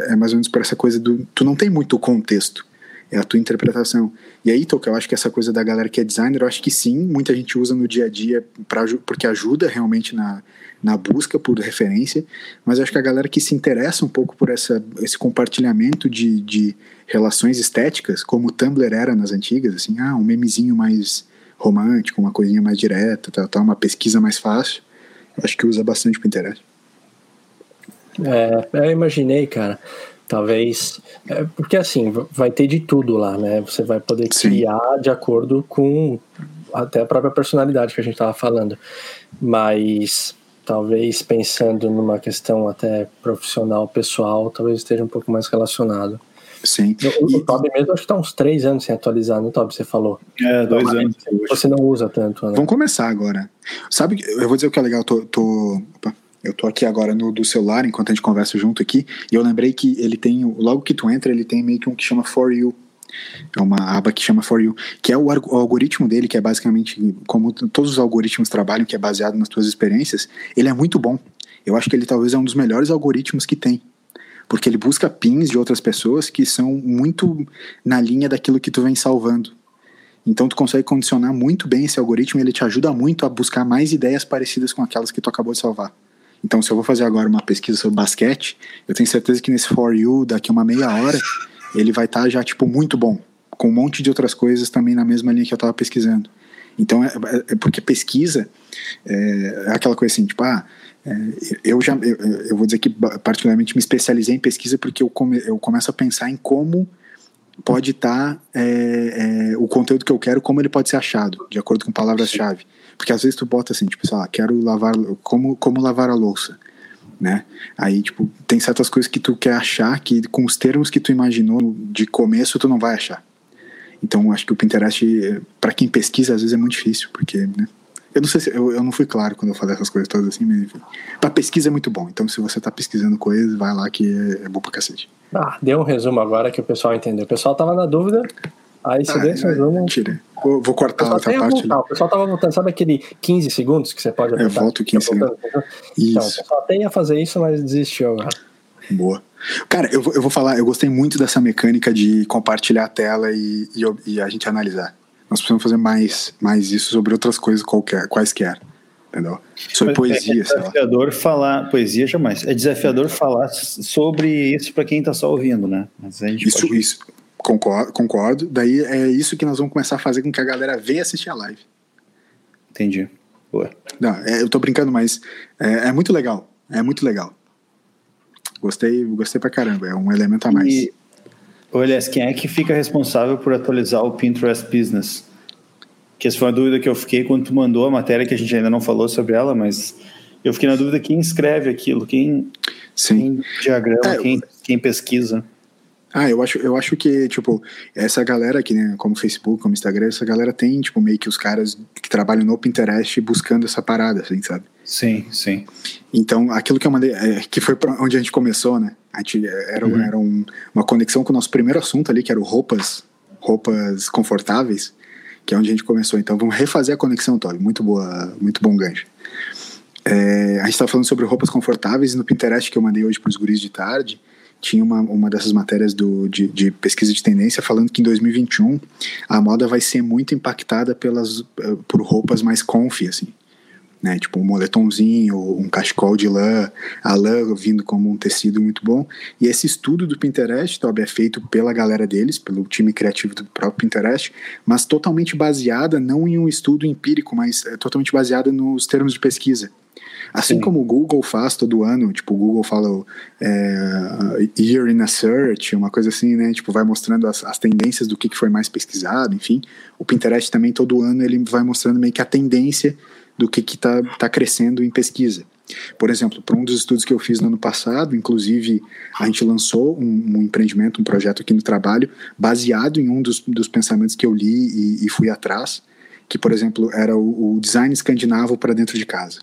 é mais ou menos por essa coisa do. Tu não tem muito contexto é a tua interpretação. E aí, Toca, eu acho que essa coisa da galera que é designer, eu acho que sim, muita gente usa no dia a dia pra, porque ajuda realmente na, na busca por referência, mas eu acho que a galera que se interessa um pouco por essa, esse compartilhamento de, de relações estéticas, como o Tumblr era nas antigas, assim, ah, um memezinho mais romântico, uma coisinha mais direta, tal, uma pesquisa mais fácil, eu acho que usa bastante o Pinterest. É, eu imaginei, cara. Talvez. É, porque assim, vai ter de tudo lá, né? Você vai poder criar Sim. de acordo com até a própria personalidade que a gente estava falando. Mas talvez pensando numa questão até profissional, pessoal, talvez esteja um pouco mais relacionado. Sim. O, o Toby mesmo acho que está uns três anos sem atualizar, né, Toby? Você falou. É, dois anos. Você não usa tanto, né? Vamos começar agora. Sabe, eu vou dizer o que é legal, tô. tô... Opa Eu tô aqui agora no do celular enquanto a gente conversa junto aqui, e eu lembrei que ele tem, logo que tu entra, ele tem meio que um que chama For You. É uma aba que chama For You, que é o, algoritmo dele, que é basicamente como todos os algoritmos trabalham, que é baseado nas tuas experiências. Ele é muito bom. Eu acho que ele talvez é um dos melhores algoritmos que tem porque ele busca pins de outras pessoas que são muito na linha daquilo que tu vem salvando. Então tu consegue condicionar muito bem esse algoritmo ele te ajuda muito a buscar mais ideias parecidas com aquelas que tu acabou de salvar. Então se eu vou fazer agora uma pesquisa sobre basquete, eu tenho certeza que nesse For You, daqui uma meia hora, ele vai estar tá já tipo muito bom, com um monte de outras coisas também na mesma linha que eu estava pesquisando. Então é, é, é, porque pesquisa é, é aquela coisa assim, tipo, ah, é, eu já, eu, eu, vou dizer que particularmente me especializei em pesquisa porque eu, come, eu começo a pensar em como pode estar tá, é, é, o conteúdo que eu quero, como ele pode ser achado, de acordo com palavras-chave. Porque às vezes tu bota assim, tipo, sei lá, quero lavar, como, como lavar a louça, né? Aí, tipo, tem certas coisas que tu quer achar que com os termos que tu imaginou de começo tu não vai achar. Então, acho que o Pinterest, para quem pesquisa, às vezes é muito difícil, porque, né? Eu não sei se eu, eu não fui claro quando eu falei essas coisas todas assim, mas enfim. Pra pesquisa é muito bom. Então, se você tá pesquisando coisas, vai lá que é, é bom pra cacete. Ah, deu um resumo agora que o pessoal entendeu. O pessoal tava na dúvida. Aí se ah, der esse resumo. Tira. Vou, vou cortar essa parte. Voltar. O pessoal tava voltando, sabe aquele 15 segundos que você pode apertar? Eu volto 15 segundos. Então, o pessoal até ia fazer isso, mas desistiu agora. Boa. Cara, eu, eu vou falar, eu gostei muito dessa mecânica de compartilhar a tela e, e, e a gente analisar. Nós precisamos fazer mais, mais isso sobre outras coisas qualquer, quaisquer. Entendeu? Sobre é poesia. É desafiador falar. Poesia jamais. É desafiador falar sobre isso para quem está só ouvindo, né? Mas a gente isso, pode... isso. Concordo, concordo. Daí é isso que nós vamos começar a fazer com que a galera venha assistir a live. Entendi. Boa. Não, é, eu tô brincando, mas é, é, muito legal. É muito legal. Gostei, gostei pra caramba. É um elemento a mais. E, Olha, quem é que fica responsável por atualizar o Pinterest Business? Que essa foi uma dúvida que eu fiquei quando tu mandou a matéria, que a gente ainda não falou sobre ela, mas eu fiquei na dúvida quem escreve aquilo, quem, Sim. quem diagrama, é, quem, quem pesquisa. Ah, eu acho, eu acho que, tipo, essa galera aqui, né, como Facebook, como Instagram, essa galera tem, tipo, meio que os caras que trabalham no Pinterest buscando essa parada, assim, sabe? Sim, sim. Então, aquilo que eu mandei, é, que foi pra onde a gente começou, né? A gente, é, era, uhum. era um, uma conexão com o nosso primeiro assunto ali, que era roupas, roupas confortáveis, que é onde a gente começou. Então, vamos refazer a conexão, Toby. Muito boa, muito bom gancho. É, a gente estava falando sobre roupas confortáveis e no Pinterest que eu mandei hoje para os guris de tarde, tinha uma, uma dessas matérias do, de, de, pesquisa de tendência falando que em 2021 a moda vai ser muito impactada pelas, eh, por roupas mais comfy, assim né? Tipo um moletomzinho, um cachecol de lã, a lã vindo como um tecido muito bom. E esse estudo do Pinterest, Toby, é feito pela galera deles, pelo time criativo do próprio Pinterest, mas totalmente baseada não em um estudo empírico, mas é totalmente baseada nos termos de pesquisa. Assim Sim. como o Google faz todo ano, tipo, o Google fala é, Year in a Search, uma coisa assim, né? Tipo, vai mostrando as, as tendências do que, que foi mais pesquisado, enfim. O Pinterest também, todo ano, ele vai mostrando meio que a tendência do que está tá crescendo em pesquisa. Por exemplo, para um dos estudos que eu fiz no ano passado, inclusive a gente lançou um, um empreendimento, um projeto aqui no trabalho, baseado em um dos, dos pensamentos que eu li e, e, fui atrás, que, por exemplo, era o, o design escandinavo para dentro de casa.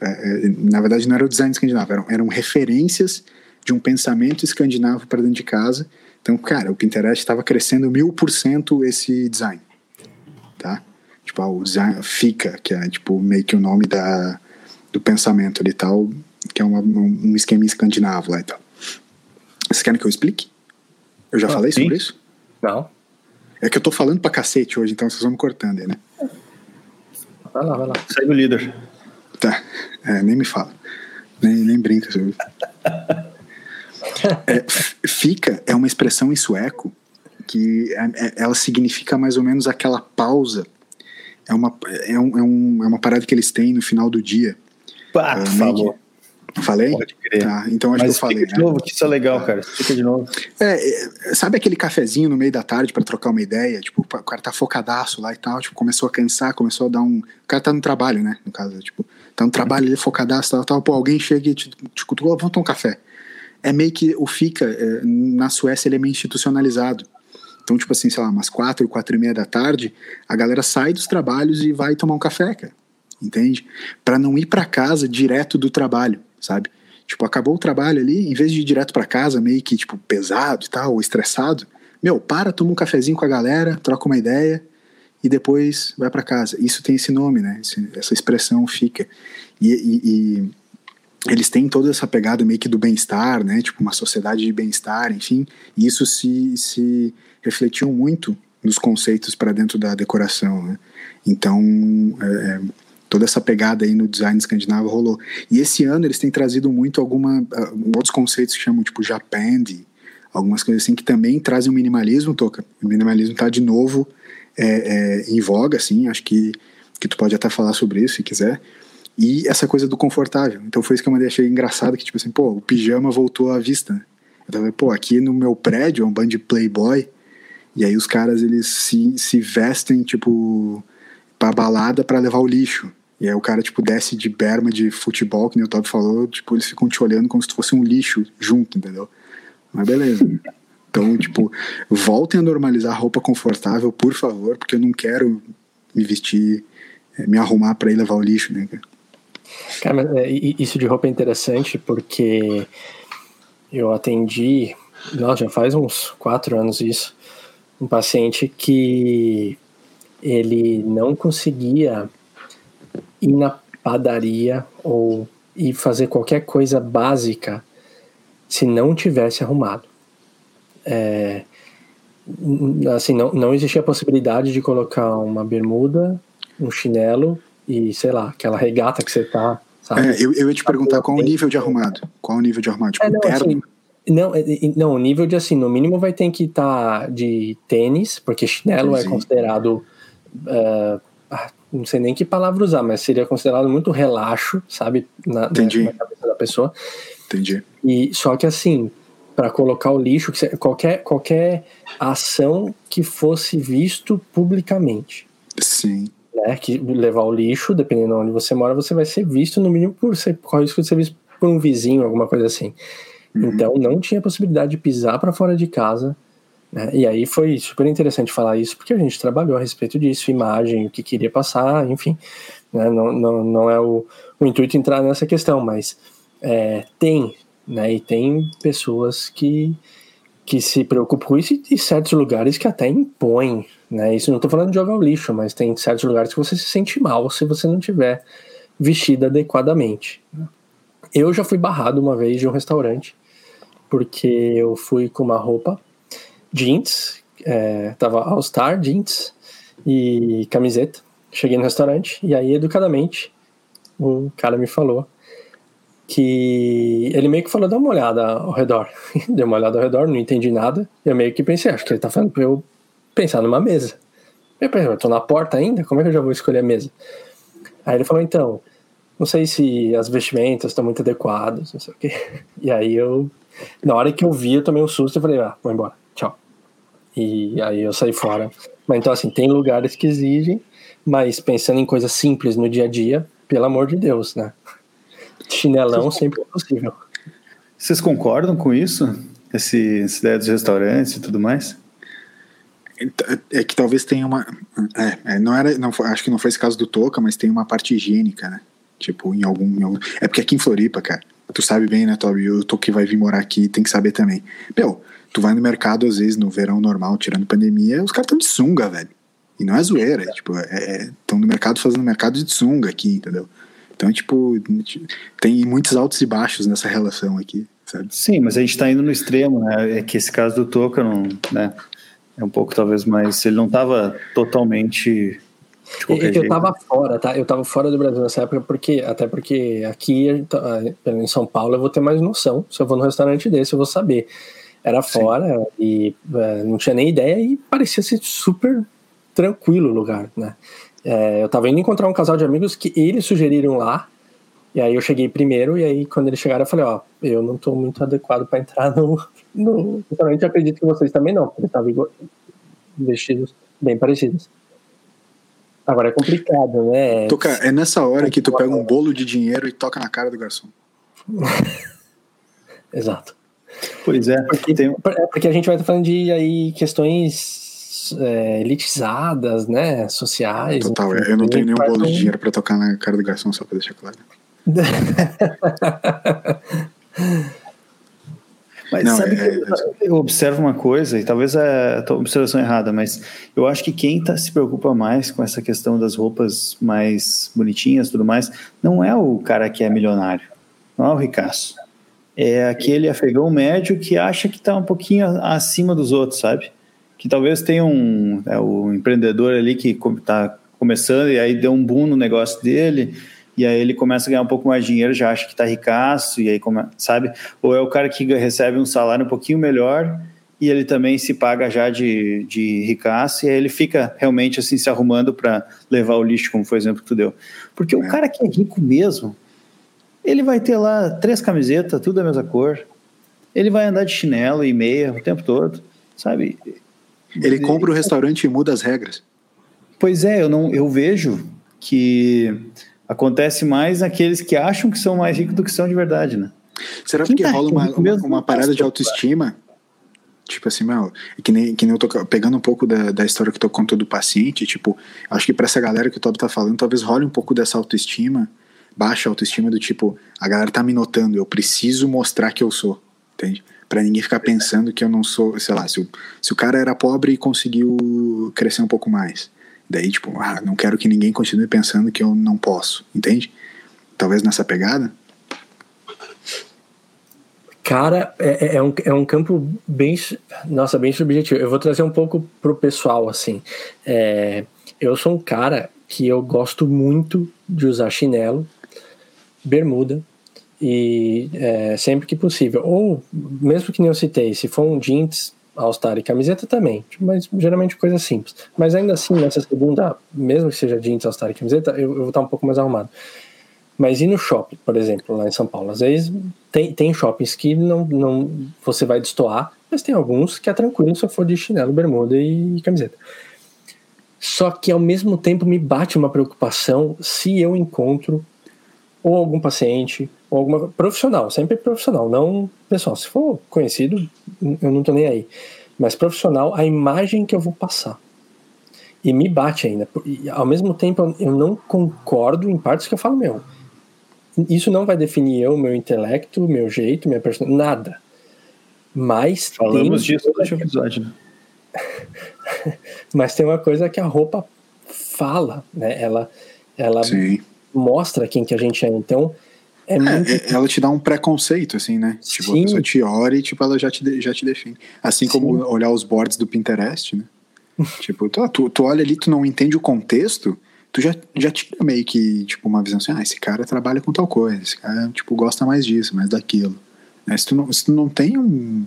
É, é, na verdade, não era o design escandinavo, eram, eram referências de um pensamento escandinavo para dentro de casa. Então, cara, o Pinterest estava crescendo mil por cento esse design, tá? Tipo, o design fica, que é tipo meio que o nome da, do pensamento ali e tal, que é uma, um esquema escandinavo lá e tal. Vocês querem que eu explique? Eu já ah, falei sim. sobre isso? Não. É que eu tô falando pra cacete hoje, então vocês vão me cortando aí, né? Vai lá, vai lá. Segue o líder. É, nem me fala. Nem, nem brinca sobre é, Fica é uma expressão em sueco que é, é, ela significa mais ou menos aquela pausa é uma, é, um, é, um, é uma parada que eles têm no final do dia. Pá, uh, falou. Falei? Pode crer. Tá, então acho Mas que eu falei. de né? novo, que isso é legal, cara. Explica de novo. É, é, sabe aquele cafezinho no meio da tarde para trocar uma ideia? Tipo, o cara tá focadaço lá e tal, tipo, começou a cansar, começou a dar um. O cara tá no trabalho, né? No caso, tipo, tá trabalho, ele focadaço, tal, tal. Pô, alguém chega e te, te cutucou, vamos tomar um café. É meio que o FICA, é, na Suécia, ele é meio institucionalizado. Então, tipo assim, sei lá, umas quatro, quatro e meia da tarde, a galera sai dos trabalhos e vai tomar um café, cara. Entende? Para não ir para casa direto do trabalho. sabe? Tipo, acabou o trabalho ali, em vez de ir direto para casa, meio que, tipo, pesado e tal, ou estressado, meu, para, toma um cafezinho com a galera, troca uma ideia e depois vai para casa. Isso tem esse nome, né? essa expressão fica. E, e, e, eles têm toda essa pegada meio que do bem-estar, né? Tipo, uma sociedade de bem-estar, enfim. E isso se, se refletiu muito nos conceitos para dentro da decoração, né? Então, é, é, toda essa pegada aí no design escandinavo rolou. E esse ano eles têm trazido muito alguma uh, outros conceitos que chamam tipo Japandi, algumas coisas assim que também trazem o minimalismo, toca. O minimalismo está de novo é, é, em voga, assim. Acho que que tu pode até falar sobre isso se quiser. E essa coisa do confortável. Então foi isso que eu mandei, achei engraçado, que tipo assim, pô, o pijama voltou à vista? Eu tava, pô, aqui no meu prédio é um bando de playboy, e aí os caras, eles se, se vestem, tipo, pra balada para levar o lixo. E aí o cara, tipo, desce de berma de futebol, que nem o Todd falou, tipo, eles ficam te olhando como se tu fosse um lixo junto, entendeu? Mas beleza. Então, tipo, voltem a normalizar a roupa confortável, por favor, porque eu não quero me vestir, eh, me arrumar para ir levar o lixo, né, cara? Cara, é, isso de roupa é interessante porque eu atendi, nossa, já faz uns quatro anos isso, um paciente que ele não conseguia ir na padaria ou ir fazer qualquer coisa básica se não tivesse arrumado. É, assim, não, não existia a possibilidade de colocar uma bermuda, um chinelo e, sei lá, aquela regata que você tá, sabe? É, eu, eu ia te perguntar qual o nível de arrumado. Qual o nível de arrumado? Tipo, é, não, terno? Assim, não, é, não, o nível de assim, no mínimo vai ter que estar tá de tênis, porque chinelo é considerado. Uh, não sei nem que palavra usar, mas seria considerado muito relaxo, sabe? Na, Entendi. na cabeça da pessoa. Entendi. E só que assim, para colocar o lixo, qualquer, qualquer ação que fosse visto publicamente. Sim né, que levar o lixo, dependendo de onde você mora, você vai ser visto no mínimo por ser, corre risco de ser visto por um vizinho, alguma coisa assim. Uhum. Então não tinha possibilidade de pisar para fora de casa. Né? E aí foi super interessante falar isso, porque a gente trabalhou a respeito disso, imagem, o que queria passar, enfim. Né? Não, não, não é o, o intuito entrar nessa questão, mas é, tem, né? E tem pessoas que, que se preocupam com isso e, certos lugares que até impõem né? Isso não estou falando de jogar o lixo, mas tem certos lugares que você se sente mal se você não tiver vestido adequadamente. Eu já fui barrado uma vez de um restaurante porque eu fui com uma roupa jeans, é, tava All Star jeans e camiseta. Cheguei no restaurante e aí educadamente o cara me falou que ele meio que falou dá uma olhada ao redor. Deu uma olhada ao redor, não entendi nada. Eu meio que pensei, acho que ele tá falando pra eu pensar numa mesa. Eu pensei, eu tô na porta ainda? Como é que eu já vou escolher a mesa? Aí ele falou, então, não sei se as vestimentas estão muito adequadas, não sei o quê. E aí eu, na hora que eu vi, eu tomei um susto e falei, ah, vou embora, tchau. E aí eu saí fora. Mas então, assim, tem lugares que exigem, mas pensando em coisas simples no dia a dia, pelo amor de Deus, né? Chinelão sempre é possível. Vocês concordam com isso? Esse, essa ideia dos restaurantes e tudo mais? É que talvez tenha uma. É, é, não era. Não acho que não foi esse caso do Toca, mas tem uma parte higiênica, né? Tipo, em algum, em algum. É porque aqui em Floripa, cara, tu sabe bem, né, Toby? O Toca vai vir morar aqui tem que saber também. Meu, tu vai no mercado, às vezes, no verão normal, tirando pandemia, os caras estão de sunga, velho. E não é zoeira, é, tipo, estão é, é no mercado fazendo mercado de sunga aqui, entendeu? Então, tipo, tem muitos altos e baixos nessa relação aqui, sabe? Sim, mas a gente tá indo no extremo, né? É que esse caso do Toca não, né? É um pouco talvez mais. Ele não estava totalmente. eu estava fora, tá? Eu estava fora do Brasil nessa época, porque, até porque aqui em São Paulo eu vou ter mais noção. Se eu vou num restaurante desse, eu vou saber. Era fora Sim. e é, não tinha nem ideia e parecia ser super tranquilo o lugar, né? É, eu estava indo encontrar um casal de amigos que eles sugeriram lá e aí eu cheguei primeiro, e aí quando eles chegaram eu falei, ó, eu não tô muito adequado para entrar no, no restaurante, acredito que vocês também não, porque estavam vestidos bem parecidos. Agora é complicado, né? Toca, é nessa hora que tu pega um bolo de dinheiro e toca na cara do garçom. Exato. Pois é. Porque, tem... é porque a gente vai estar falando de aí questões é, elitizadas, né? Sociais. Total, enfim, eu não tenho nenhum bolo de dinheiro para tocar na cara do garçom, só para deixar claro. Mas não, sabe é, que eu, eu, observo uma coisa, e talvez é a observação errada, mas eu acho que quem tá, se preocupa mais com essa questão das roupas mais bonitinhas tudo mais, não é o cara que é milionário, não é o ricaço. É aquele afegão médio que acha que está um pouquinho acima dos outros, sabe? Que talvez tenha um é, o empreendedor ali que está começando e aí deu um boom no negócio dele e aí ele começa a ganhar um pouco mais de dinheiro, já acha que está ricaço, e aí, come, sabe? Ou é o cara que recebe um salário um pouquinho melhor e ele também se paga já de, de ricaço, e aí ele fica realmente assim se arrumando para levar o lixo, como foi o exemplo que tu deu. Porque é. o cara que é rico mesmo, ele vai ter lá três camisetas, tudo da mesma cor, ele vai andar de chinelo e meia o tempo todo, sabe? Ele compra o restaurante e muda as regras. Pois é, eu não, eu vejo que Acontece mais naqueles que acham que são mais ricos do que são de verdade, né? Será que tá rola uma, uma, uma parada de autoestima? Tipo assim, meu, que nem, que nem eu tô pegando um pouco da, da história que tu contou do paciente, tipo, acho que para essa galera que o Toby tá falando, talvez role um pouco dessa autoestima, baixa autoestima do tipo, a galera tá me notando, eu preciso mostrar que eu sou, entende? Pra ninguém ficar pensando que eu não sou, sei lá, se o, se o cara era pobre e conseguiu crescer um pouco mais. Daí, tipo, ah, não quero que ninguém continue pensando que eu não posso, entende? Talvez nessa pegada. Cara, é, é, é um, é um campo bem, nossa, bem subjetivo. Eu vou trazer um pouco pro pessoal, assim. É, eu sou um cara que eu gosto muito de usar chinelo, bermuda, e é, sempre que possível. Ou, mesmo que nem eu citei, se for um jeans All-Star e camiseta também, mas geralmente coisa simples. Mas ainda assim, nessa segunda, mesmo que seja jeans, All-Star e camiseta, eu, eu vou estar um pouco mais arrumado. Mas e no shopping, por exemplo, lá em São Paulo? Às vezes tem, tem shoppings que não, não você vai destoar, mas tem alguns que é tranquilo se eu for de chinelo, bermuda e camiseta. Só que ao mesmo tempo me bate uma preocupação se eu encontro ou algum paciente ou alguma profissional, sempre profissional, não pessoal. Se for conhecido, eu não tô nem aí. Mas profissional, a imagem que eu vou passar. E me bate ainda. E, ao mesmo tempo, eu não concordo em partes que eu falo, meu. Isso não vai definir eu, meu intelecto, meu jeito, minha personalidade, nada. Mas. Falamos disso no episódio, né? Mas tem uma coisa que a roupa fala, né? Ela, ela mostra quem que a gente é. Então, é, é muito... é, ela te dá um preconceito, assim, né? Sim. Tipo, a pessoa te olha e tipo, ela já te, já te define. Assim como Sim. olhar os boards do Pinterest, né? tipo, tu, tu, tu olha ali, tu não entende o contexto, tu já, já tira meio que, tipo, uma visão assim, ah, esse cara trabalha com tal coisa, esse cara, tipo, gosta mais disso, mais daquilo. Né? Se, tu não, se tu não tem um,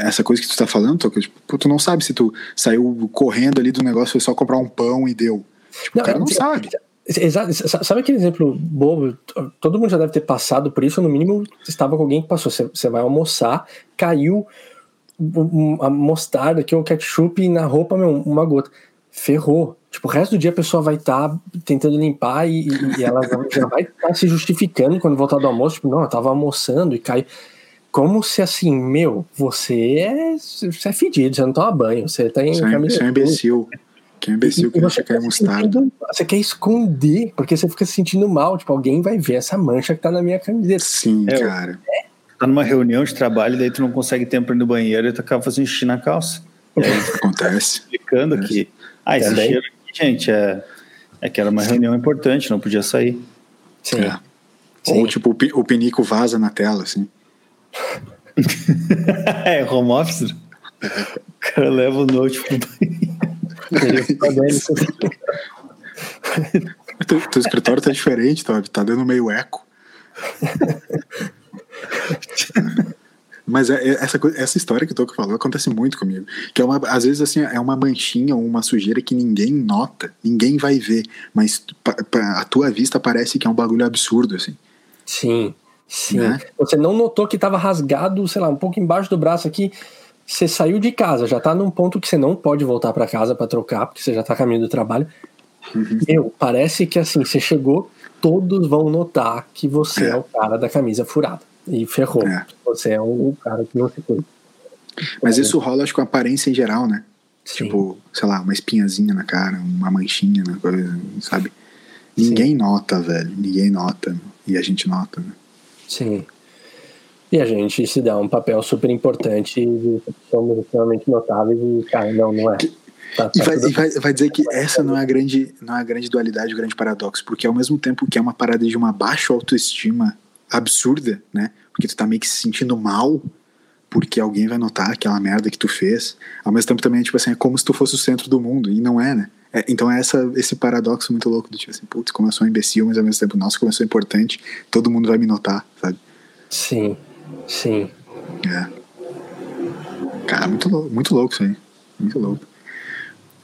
essa coisa que tu tá falando, tu, tipo, tu não sabe se tu saiu correndo ali do negócio, foi só comprar um pão e deu. Tipo, não, o cara não sabe. Exato. Sabe aquele exemplo bobo? Todo mundo já deve ter passado por isso, no mínimo estava com alguém que passou. Você vai almoçar, caiu a mostarda aqui, o ketchup na roupa, meu, uma gota. Ferrou. Tipo, o resto do dia a pessoa vai estar tá tentando limpar e, e ela já vai estar tá se justificando quando voltar do almoço. Tipo, não, eu tava almoçando e caiu. Como se assim, meu, você é, você é fedido, você não toma banho, você tá em você camisa. Você é imbecil. Que imbecil que você quer mostarda. Você quer esconder, porque você fica se sentindo mal. Tipo, alguém vai ver essa mancha que tá na minha camiseta. Sim, é, cara. É. Tá numa reunião de trabalho, daí tu não consegue tempo pra ir no banheiro e tu acaba fazendo xixi na calça. É, acontece. Explicando é. que, ah, esse Também. cheiro aqui, gente, é, é que era uma reunião importante, não podia sair. Sim. É. Sim. Ou tipo, o pinico vaza na tela, assim. é, home office. O cara leva o note pro banheiro. teu, teu escritório tá diferente, tá, tá dando meio eco. Mas é, é, essa, essa história que o Toco falou acontece muito comigo. Que é uma, às vezes assim, é uma manchinha ou uma sujeira que ninguém nota, ninguém vai ver, mas a tua vista parece que é um bagulho absurdo, assim. Sim, sim. Né? Você não notou que estava rasgado, sei lá, um pouco embaixo do braço aqui, você saiu de casa, já tá num ponto que você não pode voltar para casa para trocar, porque você já tá caminho do trabalho. Uhum. Meu, parece que assim, você chegou, todos vão notar que você é, é o cara da camisa furada. E ferrou. É. Você é o cara que não se cuida. Mas isso rola, acho, com a aparência em geral, né? Sim. Tipo, sei lá, uma espinhazinha na cara, uma manchinha na coisa, sabe? Ninguém Sim. nota, velho. Ninguém nota. e a gente nota, né? Sim. E a gente se dá um papel super importante de somos extremamente notáveis e, cara, não, não é. Tá, tá e, vai, e vai, vai, dizer que essa não é a grande, não é a grande dualidade, o grande paradoxo, porque ao mesmo tempo que é uma parada de uma baixa autoestima absurda, né? Porque tu tá meio que se sentindo mal porque alguém vai notar aquela merda que tu fez. Ao mesmo tempo também, tipo assim, é como se tu fosse o centro do mundo, e não é, né? É, então é essa, esse paradoxo muito louco do tipo assim, putz, sou um imbecil, mas ao mesmo tempo, nossa, sou importante, todo mundo vai me notar, sabe? Sim, sim. É. Cara, muito louco, muito louco isso aí. Muito louco.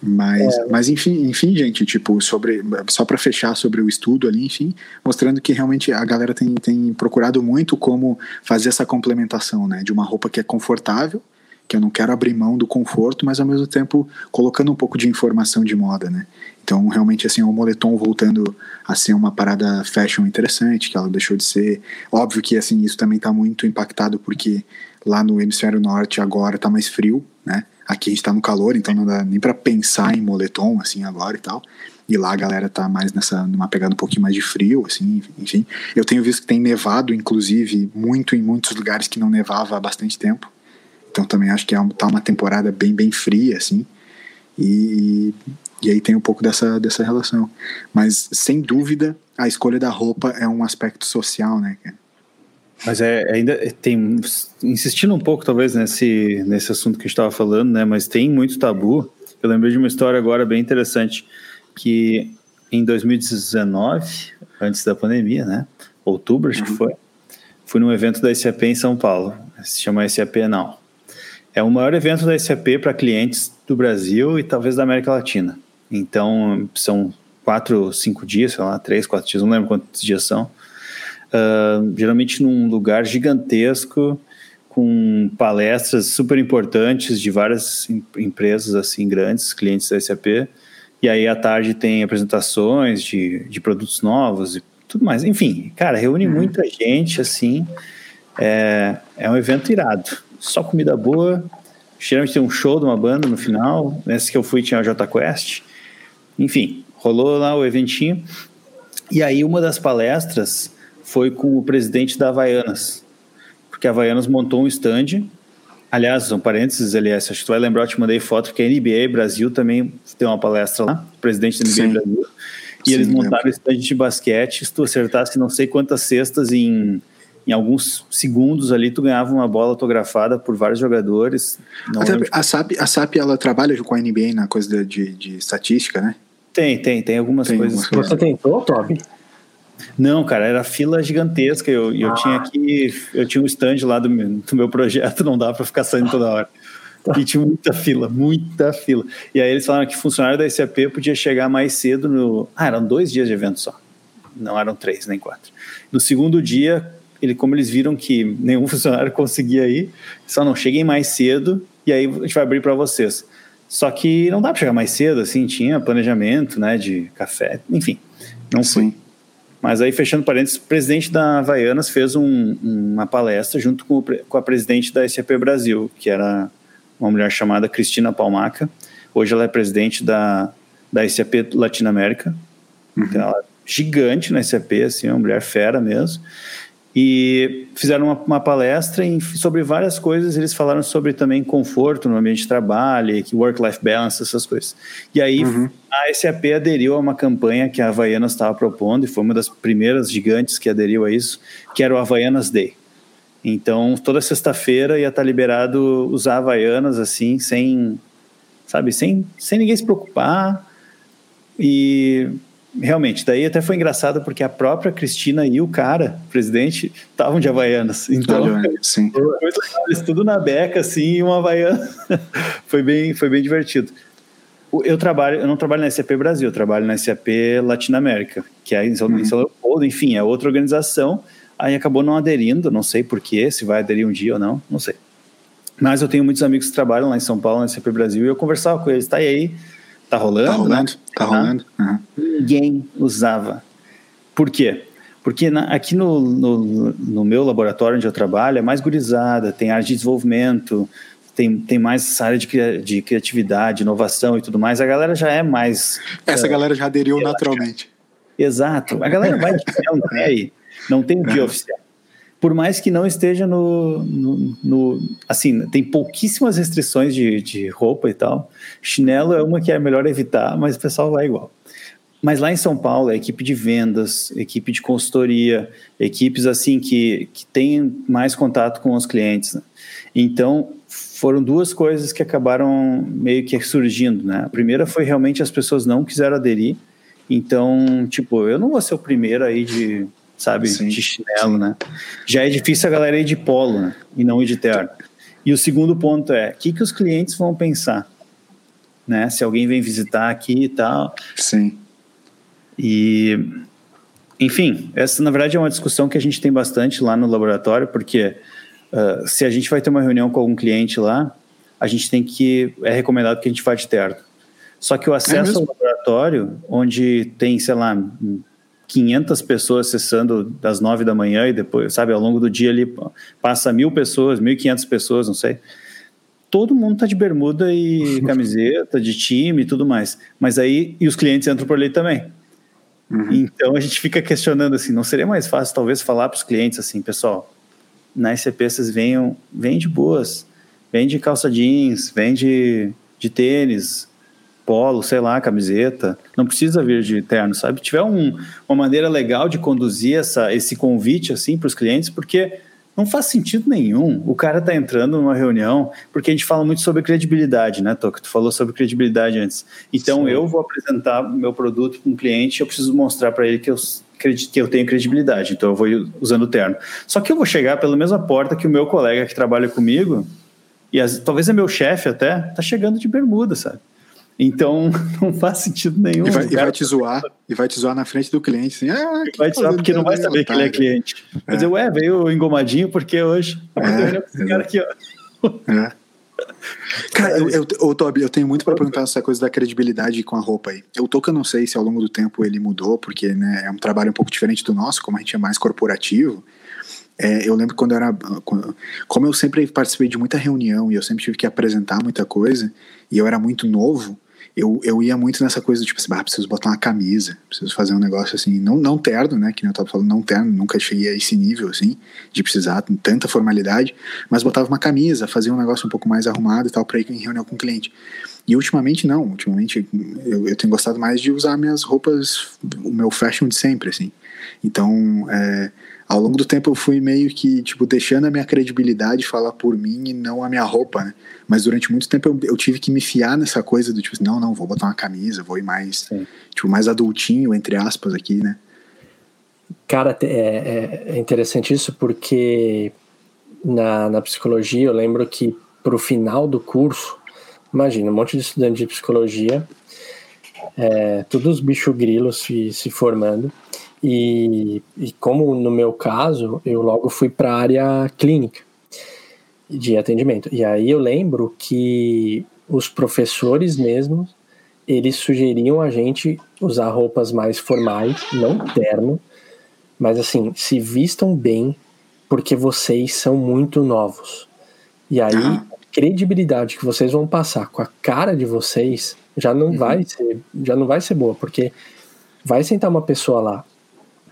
Mas, é. mas enfim, enfim, gente, tipo, sobre só para fechar sobre o estudo ali, enfim, mostrando que realmente a galera tem, tem procurado muito como fazer essa complementação, né, de uma roupa que é confortável, que eu não quero abrir mão do conforto, mas ao mesmo tempo colocando um pouco de informação de moda, né? Então, realmente, assim, o moletom voltando a ser uma parada fashion interessante, que ela deixou de ser. Óbvio que, assim, isso também está muito impactado porque lá no hemisfério norte agora está mais frio, né? Aqui a gente tá no calor, então não dá nem para pensar em moletom, assim, agora e tal. E lá a galera tá mais nessa, numa pegada um pouquinho mais de frio, assim, enfim. Eu tenho visto que tem nevado, inclusive, muito em muitos lugares que não nevava há bastante tempo. Então também acho que é, tá uma temporada bem, bem fria, assim. E, e aí tem um pouco dessa, dessa relação. Mas, sem dúvida, a escolha da roupa é um aspecto social, né, cara? Mas é, ainda tem, insistindo um pouco talvez nesse, nesse assunto que a gente estava falando, né? Mas tem muito tabu. Eu lembrei de uma história agora bem interessante que em 2019, antes da pandemia, né? Outubro acho uhum. que foi, fui num evento da SAP em São Paulo. Se chama SAP Now. É o maior evento da SAP para clientes do Brasil e talvez da América Latina. Então são quatro, cinco dias, sei lá, três, quatro dias, não lembro quantos dias são uh, geralmente num lugar gigantesco, com palestras super importantes de várias em, empresas assim grandes, clientes da SAP. E aí à tarde tem apresentações de, de produtos novos e tudo mais. Enfim, cara, reúne uhum. muita gente assim. É, é um evento irado. Só comida boa. Geralmente tem um show de uma banda no final. Nesse que eu fui tinha a J Quest. Enfim, rolou lá o eventinho. E aí uma das palestras foi com o presidente da Havaianas, porque a Havaianas montou um stand. Aliás, um parênteses, LS, acho que tu vai lembrar, eu te mandei foto, porque a NBA Brasil também tem uma palestra lá, o presidente da NBA Sim. Brasil. E Sim, eles montaram o stand de basquete. Se tu acertasse não sei quantas cestas em, em alguns segundos ali, tu ganhava uma bola autografada por vários jogadores. a, SAP, a SAP, ela trabalha com a NBA na coisa de, de estatística, né? Tem, tem, tem algumas tem coisas. Algumas Você tentou, Toby? Não, cara, era fila gigantesca. Eu, eu ah. tinha aqui, eu tinha um stand lá do meu, do meu projeto, não dá para ficar saindo toda hora. E tinha muita fila, muita fila. E aí eles falaram que funcionário da SAP podia chegar mais cedo no. Ah, eram dois dias de evento só. Não eram três, nem quatro. No segundo dia, ele, como eles viram que nenhum funcionário conseguia ir, só não cheguem mais cedo e aí a gente vai abrir para vocês. Só que não dá para chegar mais cedo, assim, tinha planejamento, né, de café, enfim, não Sim. fui. Mas aí, fechando parênteses, o presidente da Havaianas fez um, uma palestra junto com, o, com, a presidente da SAP Brasil, que era uma mulher chamada Cristina Palmaca. Hoje ela é presidente da, da SAP Latinoamérica. Uhum. Então, ela é gigante na SAP, assim, uma mulher fera mesmo e fizeram uma, uma palestra em, sobre várias coisas. Eles falaram sobre também conforto no ambiente de trabalho, work-life balance, essas coisas. E aí uhum. a SAP aderiu a uma campanha que a Havaianas estava propondo, e foi uma das primeiras gigantes que aderiu a isso, que era o Havaianas Day. Então, toda sexta-feira ia estar liberado usar Havaianas assim, sem, sabe, sem, sem ninguém se preocupar. E realmente, daí até foi engraçado porque a própria Cristina e o cara, o presidente, estavam de Havaianas. Então, sim. eles tudo na beca, assim, e uma Havaiana. foi, bem, foi bem divertido. Eu trabalho, eu não trabalho na SAP Brasil, eu trabalho na SAP Latinoamérica, que é em São, uhum. São Leopoldo, enfim, é outra organização. Aí acabou não aderindo, não sei porquê, se vai aderir um dia ou não, não sei. Mas eu tenho muitos amigos que trabalham lá em São Paulo, na SAP Brasil, e eu conversava com eles, tá aí, Tá rolando? Tá rolando, né? tá rolando. Uhum. Ninguém usava. Por quê? Porque na, aqui no, no, no, meu laboratório onde eu trabalho é mais gurizada, tem área de desenvolvimento, tem, tem mais essa área de, de criatividade, inovação e tudo mais. A galera já é mais. Essa uh, galera já aderiu naturalmente. Exato. A galera vai de não aí. Não tem um dia uhum. oficial. Por mais que não esteja no, no, no, Assim, tem pouquíssimas restrições de, de roupa e tal. Chinelo é uma que é melhor evitar, mas o pessoal vai igual. Mas lá em São Paulo, é equipe de vendas, equipe de consultoria, equipes assim que, que têm mais contato com os clientes. Né? Então, foram duas coisas que acabaram meio que surgindo, né? A primeira foi realmente as pessoas não quiseram aderir. Então, tipo, eu não vou ser o primeiro aí de, sabe, sim, de chinelo, sim. né? Já é difícil a galera ir de polo, né? E não ir de terno. E o segundo ponto é, o que, que os clientes vão pensar? Né? Se alguém vem visitar aqui e tal. Sim. E, enfim, essa na verdade é uma discussão que a gente tem bastante lá no laboratório, porque uh, se a gente vai ter uma reunião com algum cliente lá, a gente tem que. É recomendado que a gente vá de terno. Só que o acesso é ao laboratório, onde tem, sei lá, 500 pessoas acessando das 9 da manhã e depois, sabe, ao longo do dia ali passa mil pessoas, 1.500 pessoas, não sei. Todo mundo tá de bermuda e camiseta, de time e tudo mais. Mas aí, e os clientes entram por ali também. Uhum. Então a gente fica questionando assim, não seria mais fácil talvez falar para os clientes assim, pessoal, na SCP vocês venham, vem de boas, vem de calça jeans, vem de, de tênis, polo, sei lá, camiseta, não precisa vir de terno, sabe? Tiver um, uma maneira legal de conduzir essa, esse convite assim para os clientes, porque não faz sentido nenhum. O cara tá entrando numa reunião, porque a gente fala muito sobre credibilidade, né, Toca? Tu falou sobre credibilidade antes. Então, Sim. eu vou apresentar meu produto para um cliente, eu preciso mostrar para ele que eu que eu tenho credibilidade, então eu vou usando o terno. Só que eu vou chegar pela mesma porta que o meu colega que trabalha comigo, e as, talvez é meu chefe até, tá chegando de bermuda, sabe? Então não faz sentido nenhum. E vai, e vai, te zoar, e vai te zoar na frente do cliente, assim, ah, vai te zoar porque não vai saber que ele é cliente. Vai dizer, ué, veio engomadinho porque hoje. É, esse cara aqui, ó. É. Cara, eu, eu, eu, Toby, eu tenho muito para perguntar essa coisa da credibilidade com a roupa aí. Eu tô que eu não sei se ao longo do tempo ele mudou, porque né, é um trabalho um pouco diferente do nosso, como a gente é mais corporativo. É, eu lembro quando eu era. Como eu sempre participei de muita reunião e eu sempre tive que apresentar muita coisa, e eu era muito novo, eu, eu ia muito nessa coisa do tipo assim, ah, preciso botar uma camisa, preciso fazer um negócio assim, não, não terno, né, que eu tava falando, não terno, nunca cheguei a esse nível, assim, de precisar com tanta formalidade, mas botava uma camisa, fazia um negócio um pouco mais arrumado e tal, pra ir em reunião com o cliente. E ultimamente não, ultimamente eu, eu tenho gostado mais de usar minhas roupas, o meu fashion de sempre, assim. Então, é, ao longo do tempo eu fui meio que, tipo, deixando a minha credibilidade falar por mim e não a minha roupa, né? Mas durante muito tempo eu, eu tive que me fiar nessa coisa do tipo, não, não, vou botar uma camisa, vou ir mais, Sim. tipo, mais adultinho, entre aspas, aqui, né? Cara, é, é, é interessante isso porque na, na psicologia eu lembro que pro final do curso, imagina, um monte de estudante de psicologia, é, todos os bichos grilos se, se formando, e, e como no meu caso, eu logo fui para a área clínica de atendimento. E aí eu lembro que os professores mesmo, eles sugeriam a gente usar roupas mais formais, não terno, mas assim, se vistam bem, porque vocês são muito novos. E aí, a credibilidade que vocês vão passar com a cara de vocês já não uhum. vai ser, já não vai ser boa, porque vai sentar uma pessoa lá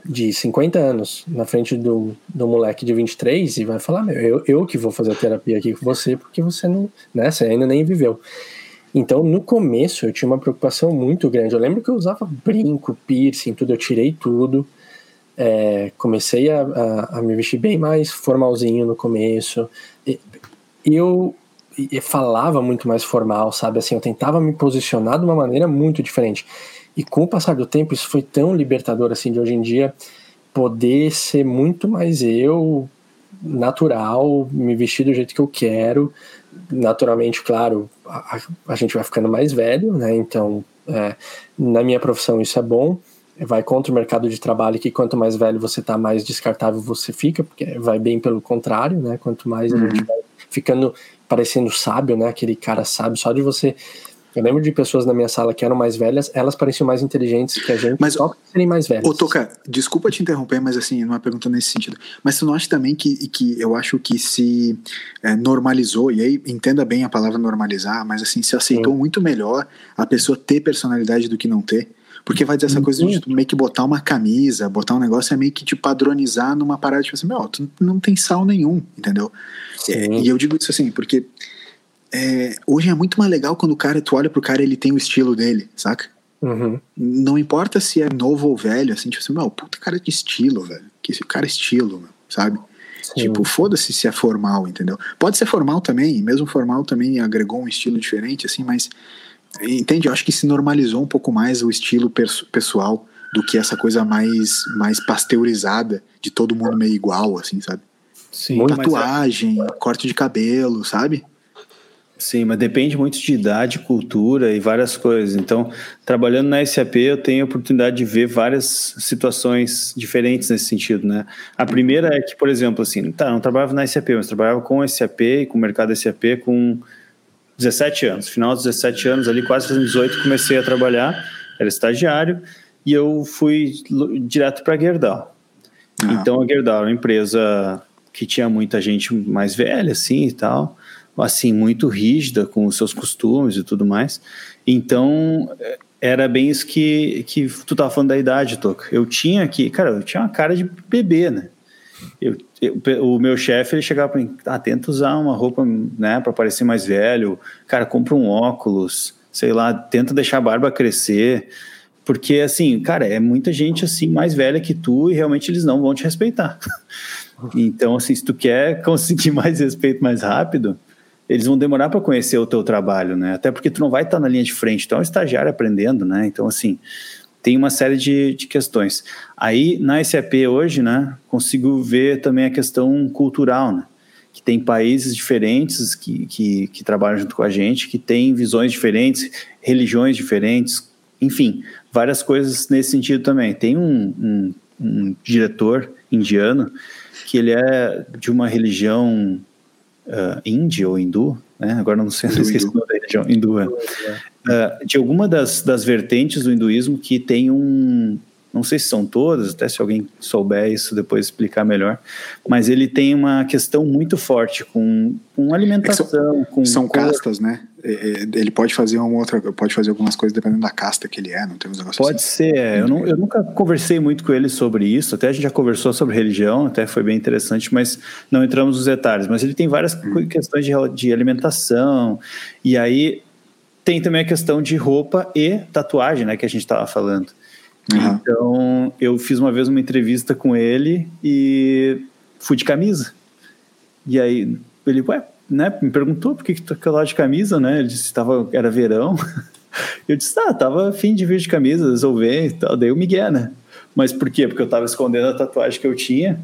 de 50 anos na frente do, do moleque de 23 e vai falar: Meu, eu, eu que vou fazer a terapia aqui com você porque você não, né, você ainda nem viveu. Então, no começo, eu tinha uma preocupação muito grande. Eu lembro que eu usava brinco, piercing, tudo, eu tirei tudo. É, comecei a, a, a, me vestir bem mais formalzinho no começo. E, eu e falava muito mais formal, sabe? Assim, eu tentava me posicionar de uma maneira muito diferente. E com o passar do tempo, isso foi tão libertador assim de hoje em dia poder ser muito mais eu, natural, me vestir do jeito que eu quero. Naturalmente, claro, a, a gente vai ficando mais velho, né? Então, é, na minha profissão isso é bom. Vai contra o mercado de trabalho que quanto mais velho você tá, mais descartável você fica, porque vai bem pelo contrário, né? Quanto mais uhum. a gente uhum. vai ficando parecendo sábio, né? Aquele cara sábio, só de você eu lembro de pessoas na minha sala que eram mais velhas, elas pareciam mais inteligentes que a gente, mas, só por serem mais velhas. Ô, Toca, desculpa te interromper, mas assim, numa pergunta nesse sentido. Mas tu não acha também que, que eu acho que se é, normalizou, e aí entenda bem a palavra normalizar, mas assim, se aceitou Sim. muito melhor a pessoa ter personalidade do que não ter? Porque vai dizer essa coisa de meio que botar uma camisa, botar um negócio é meio que te padronizar numa parada, tipo assim, meu, tu não tem sal nenhum, entendeu? É, e eu digo isso assim, porque é, hoje é muito mais legal quando o cara, tu olha pro cara ele tem o estilo dele, saca? Uhum. Não importa se é novo ou velho, assim, tipo assim, meu, puta cara de estilo, velho. Que esse cara é estilo, sabe? Sim. Tipo, foda-se se é formal, entendeu? Pode ser formal também, mesmo formal também agregou um estilo diferente, assim, mas entende? Eu acho que se normalizou um pouco mais o estilo pessoal do que essa coisa mais, mais pasteurizada de todo mundo meio igual, assim, sabe? Sim, Tatuagem, corte de cabelo, sabe? Sim, mas depende muito de idade, cultura e várias coisas. Então, trabalhando na SAP, eu tenho a oportunidade de ver várias situações diferentes nesse sentido, né? A primeira é que, por exemplo, assim, tá, não trabalhava na SAP, mas trabalhava com SAP e com o mercado SAP com 17 anos. Final dos 17 anos, ali quase fazendo 18, comecei a trabalhar, era estagiário, e eu fui direto para a Gerdau. Ah. Então, a Gerdau era uma empresa que tinha muita gente mais velha, assim, e tal, assim, muito rígida com os seus costumes e tudo mais. Então, era bem isso que, que tu tava falando da idade, Toca. Eu tinha que, cara, eu tinha uma cara de bebê, né? Eu, eu, o meu chefe, ele chegava para mim, ah, tenta usar uma roupa, né, para parecer mais velho. Cara, compra um óculos, sei lá, tenta deixar a barba crescer. Porque, assim, cara, é muita gente, assim, mais velha que tu e realmente eles não vão te respeitar. Então, assim, se tu quer conseguir mais respeito mais rápido, eles vão demorar para conhecer o teu trabalho, né? Até porque tu não vai estar na linha de frente, tu é um estagiário aprendendo, né? Então, assim, tem uma série de, de questões. Aí, na SAP hoje, né, consigo ver também a questão cultural, né? Que tem países diferentes que, que, que trabalham junto com a gente, que têm visões diferentes, religiões diferentes, enfim, várias coisas nesse sentido também. Tem um, um, um diretor indiano que ele é de uma religião uh, índia ou hindu, né? agora não sei, não esqueci o nome da religião, hindu, é. uh, de alguma das, das vertentes do hinduísmo que tem um, não sei se são todas, até se alguém souber isso depois explicar melhor, mas ele tem uma questão muito forte com, com alimentação, é são, com são castas, né? É, é, ele pode fazer uma outra, pode fazer algumas coisas dependendo da casta que ele é, não tem uns negócios Pode assim. ser, é. eu, não, eu nunca conversei muito com ele sobre isso, até a gente já conversou sobre religião, até foi bem interessante, mas não entramos nos detalhes. Mas ele tem várias hum. questões de, de alimentação, e aí tem também a questão de roupa e tatuagem, né, que a gente estava falando. Uhum. Então, eu fiz uma vez uma entrevista com ele e fui de camisa. E aí, ele, ué, né, me perguntou por que, que tu lá de camisa, né? Ele disse que tava, era verão. Eu disse, ah, tava afim de vir de camisa, resolver e tal. Daí o Miguel, né? Mas por quê? Porque eu tava escondendo a tatuagem que eu tinha,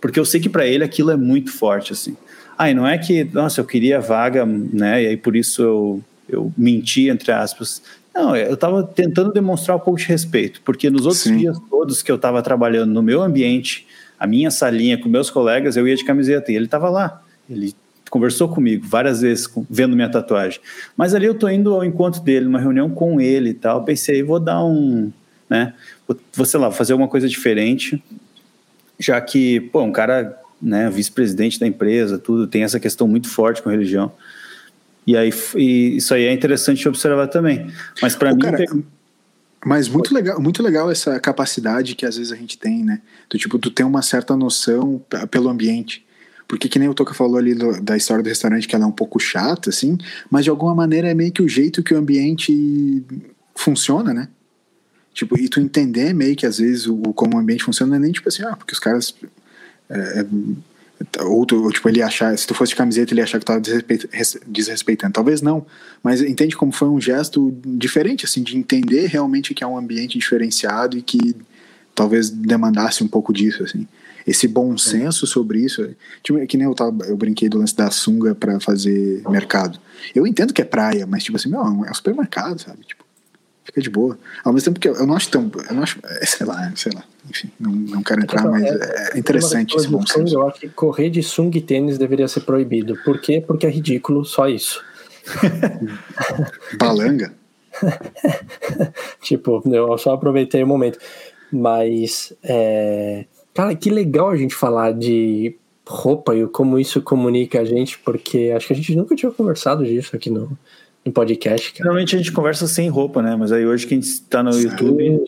porque eu sei que para ele aquilo é muito forte, assim. Ah, e não é que, nossa, eu queria vaga, né? E aí por isso eu, eu menti, entre aspas. Não, eu estava tentando demonstrar um pouco de respeito, porque nos outros Sim. dias todos que eu estava trabalhando no meu ambiente, a minha salinha com meus colegas, eu ia de camiseta e ele estava lá. Ele conversou comigo várias vezes, vendo minha tatuagem. Mas ali eu estou indo ao encontro dele, uma reunião com ele e tal. Pensei, vou dar um, né? Vou, sei lá, fazer uma coisa diferente, já que, pô, um cara, né, vice-presidente da empresa, tudo, tem essa questão muito forte com religião. E aí e isso aí é interessante observar também. Mas para mim. Cara, mas muito legal, muito legal essa capacidade que às vezes a gente tem, né? Do tipo, tu tem uma certa noção pelo ambiente. Porque que nem o Toca falou ali do, da história do restaurante, que ela é um pouco chata, assim, mas de alguma maneira é meio que o jeito que o ambiente funciona, né? Tipo, e tu entender meio que às vezes o, como o ambiente funciona, não é nem tipo assim, ah, porque os caras é, é ou, tu, ou, tipo, ele achar, se tu fosse de camiseta, ele achar que tava desrespeitando. Talvez não, mas entende como foi um gesto diferente, assim, de entender realmente que é um ambiente diferenciado e que talvez demandasse um pouco disso, assim. Esse bom senso sobre isso, tipo, que nem eu, tava, eu brinquei do lance da sunga para fazer mercado. Eu entendo que é praia, mas tipo assim, meu, é um supermercado, sabe? Tipo, fica de boa. Ao mesmo tempo que eu, eu não acho tão. Eu não acho. É, sei lá, sei lá. Enfim, não, não quero entrar, então, mas é, é interessante esse bom senso. Eu acho que correr de sunga e tênis deveria ser proibido. Por quê? Porque é ridículo, só isso. Balanga? tipo, eu só aproveitei o momento. Mas, é... cara, que legal a gente falar de roupa e como isso comunica a gente, porque acho que a gente nunca tinha conversado disso aqui no, no podcast, cara. Normalmente a gente conversa sem roupa, né? Mas aí hoje que a gente tá no YouTube.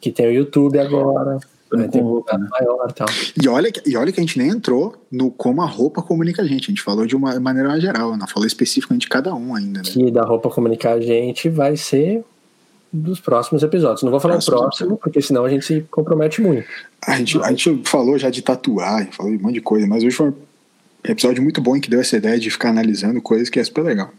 Que tem o YouTube agora. Vai ter roupa, né? maior tal. E olha, e olha que a gente nem entrou no como a roupa comunica a gente. A gente falou de uma maneira geral, não falou especificamente de cada um ainda, né? Que da roupa comunicar a gente vai ser dos próximos episódios. Não vou falar o Próximos próximo, porque senão a gente se compromete muito. A gente, a gente falou já de tatuar, falou de um monte de coisa, mas hoje foi um episódio muito bom que deu essa ideia de ficar analisando coisas que é super legal.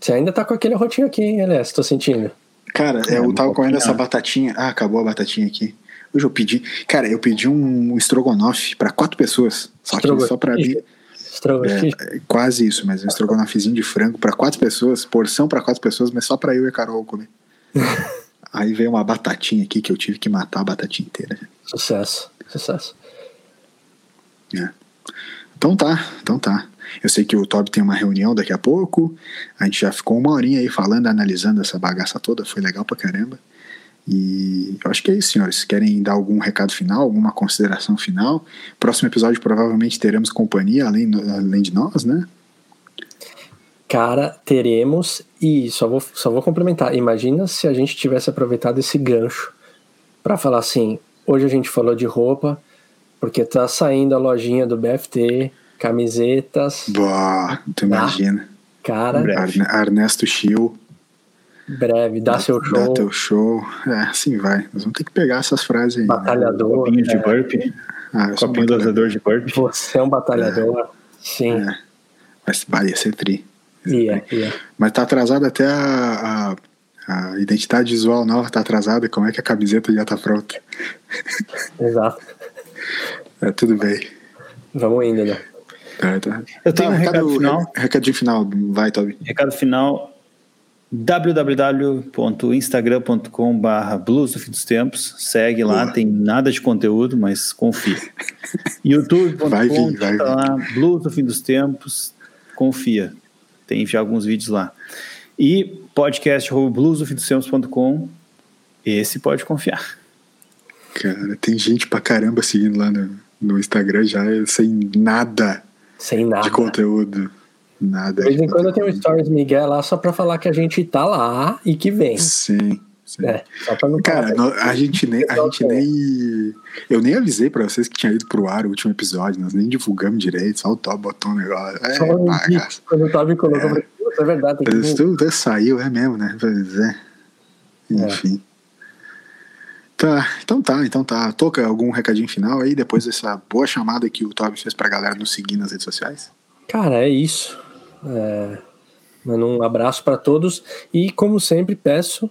Você ainda tá com aquele rotinho aqui, hein, Elias? Tô sentindo. Cara, É, eu tava comendo pouquinho, essa batatinha. Ah, acabou a batatinha aqui. Hoje eu pedi. Cara, eu pedi um estrogonofe pra quatro pessoas. Só que só pra mim. Estrogonofe. É, é quase isso, mas um estrogonofezinho de frango pra quatro pessoas, porção pra quatro pessoas, mas só pra eu e a Carol comer. Aí veio uma batatinha aqui que eu tive que matar a batatinha inteira. Sucesso, sucesso. É. Então tá, então tá. Eu sei que o Toby tem uma reunião daqui a pouco. A gente já ficou uma horinha aí falando, analisando essa bagaça toda. Foi legal pra caramba. E eu acho que é isso, senhores. Querem dar algum recado final, alguma consideração final? Próximo episódio provavelmente teremos companhia, além, além de nós, né? Cara, teremos. E só vou, só vou complementar. Imagina se a gente tivesse aproveitado esse gancho pra falar assim: hoje a gente falou de roupa, porque tá saindo a lojinha do BFT, camisetas. Boa, tu Tá. imagina. Cara, Breve. Arne- Ernesto Schill, breve, dá seu dá show. teu show. É, assim vai. Nós vamos ter que pegar essas frases aí. né? Batalhador. Copinho de é, burpee. Ah, eu Copinho dosador de burpee. Você é um batalhador. Sim, É. Mas vai, ia ser tri. ia, ia. Mas tá atrasado até a, a, a identidade visual nova tá atrasada. Como é que a camiseta já tá pronta? Exato. É, tudo bem. Vamos indo, né? Tá, tá. Eu tenho Tá, um recado final. Recadinho final. Vai, Toby. Recado final www.instagram.com barra Blues do Fim dos Tempos segue lá, Boa. tem nada de conteúdo, mas confia Vai youtube.com vir, vai tá lá, Blues do Fim dos Tempos confia, tem já alguns vídeos lá e podcast arroba bluesdofindostempos.com esse pode confiar Cara, tem gente pra caramba seguindo lá no, no Instagram já sem nada Sem nada. de conteúdo. Nada. De vez em quando eu tenho um stories Miguel lá só pra falar que a gente tá lá e que vem. Sim. sim. É, só pra não Cara, a gente nem. A gente nem. Eu nem avisei pra vocês que tinha ido pro ar o último episódio, nós nem divulgamos direito, só o Top botou um negócio. É, Só. Quando o Toby colocou, "Putz, é verdade, tem que. Tudo saiu, é mesmo, né? Pois é. Enfim. Tá, então tá, então tá. Toca algum recadinho final aí, depois dessa boa chamada que o Toby fez pra galera nos seguir nas redes sociais? Cara, é isso. É, mando um abraço pra todos e, como sempre, peço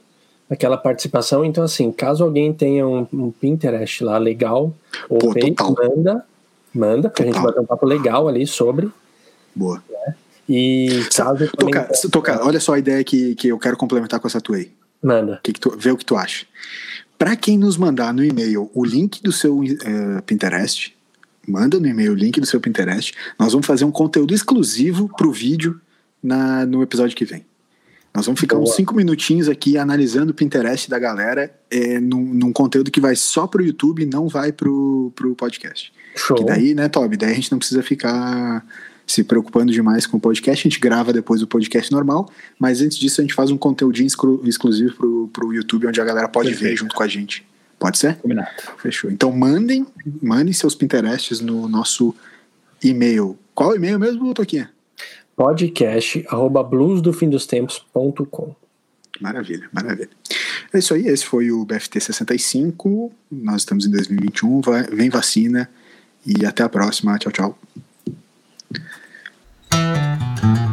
aquela participação. Então, assim, caso alguém tenha um, um Pinterest lá legal ou Pô, manda, manda, porque a gente Total. vai ter um papo legal ali sobre. Boa. E caso Toca, toca, olha só a ideia que, que eu quero complementar com essa tua aí. manda. que que tu, vê o que tu acha. Para quem nos mandar no e-mail o link do seu eh, Pinterest, manda no e-mail o link do seu Pinterest. Nós vamos fazer um conteúdo exclusivo pro vídeo na, no episódio que vem. Nós vamos ficar Boa. uns cinco minutinhos aqui analisando o Pinterest da galera eh, num, num conteúdo que vai só pro YouTube e não vai pro, pro podcast. Show. Que daí, né, Toby? Daí a gente não precisa ficar se preocupando demais com o podcast. A gente grava depois o podcast normal, mas antes disso a gente faz um conteúdinho exclu- exclusivo pro, pro YouTube, onde a galera pode ver Perfeito. junto com a gente. Pode ser? combinado Fechou. Então mandem, mandem seus Pinterests no nosso e-mail. Qual o e-mail mesmo, Toquinha? podcast arroba bluesdofindostempos.com Maravilha, maravilha. É isso aí, esse foi o BFT 65. Nós estamos em 2021. Vai, vem vacina e até a próxima. Tchau, tchau. Música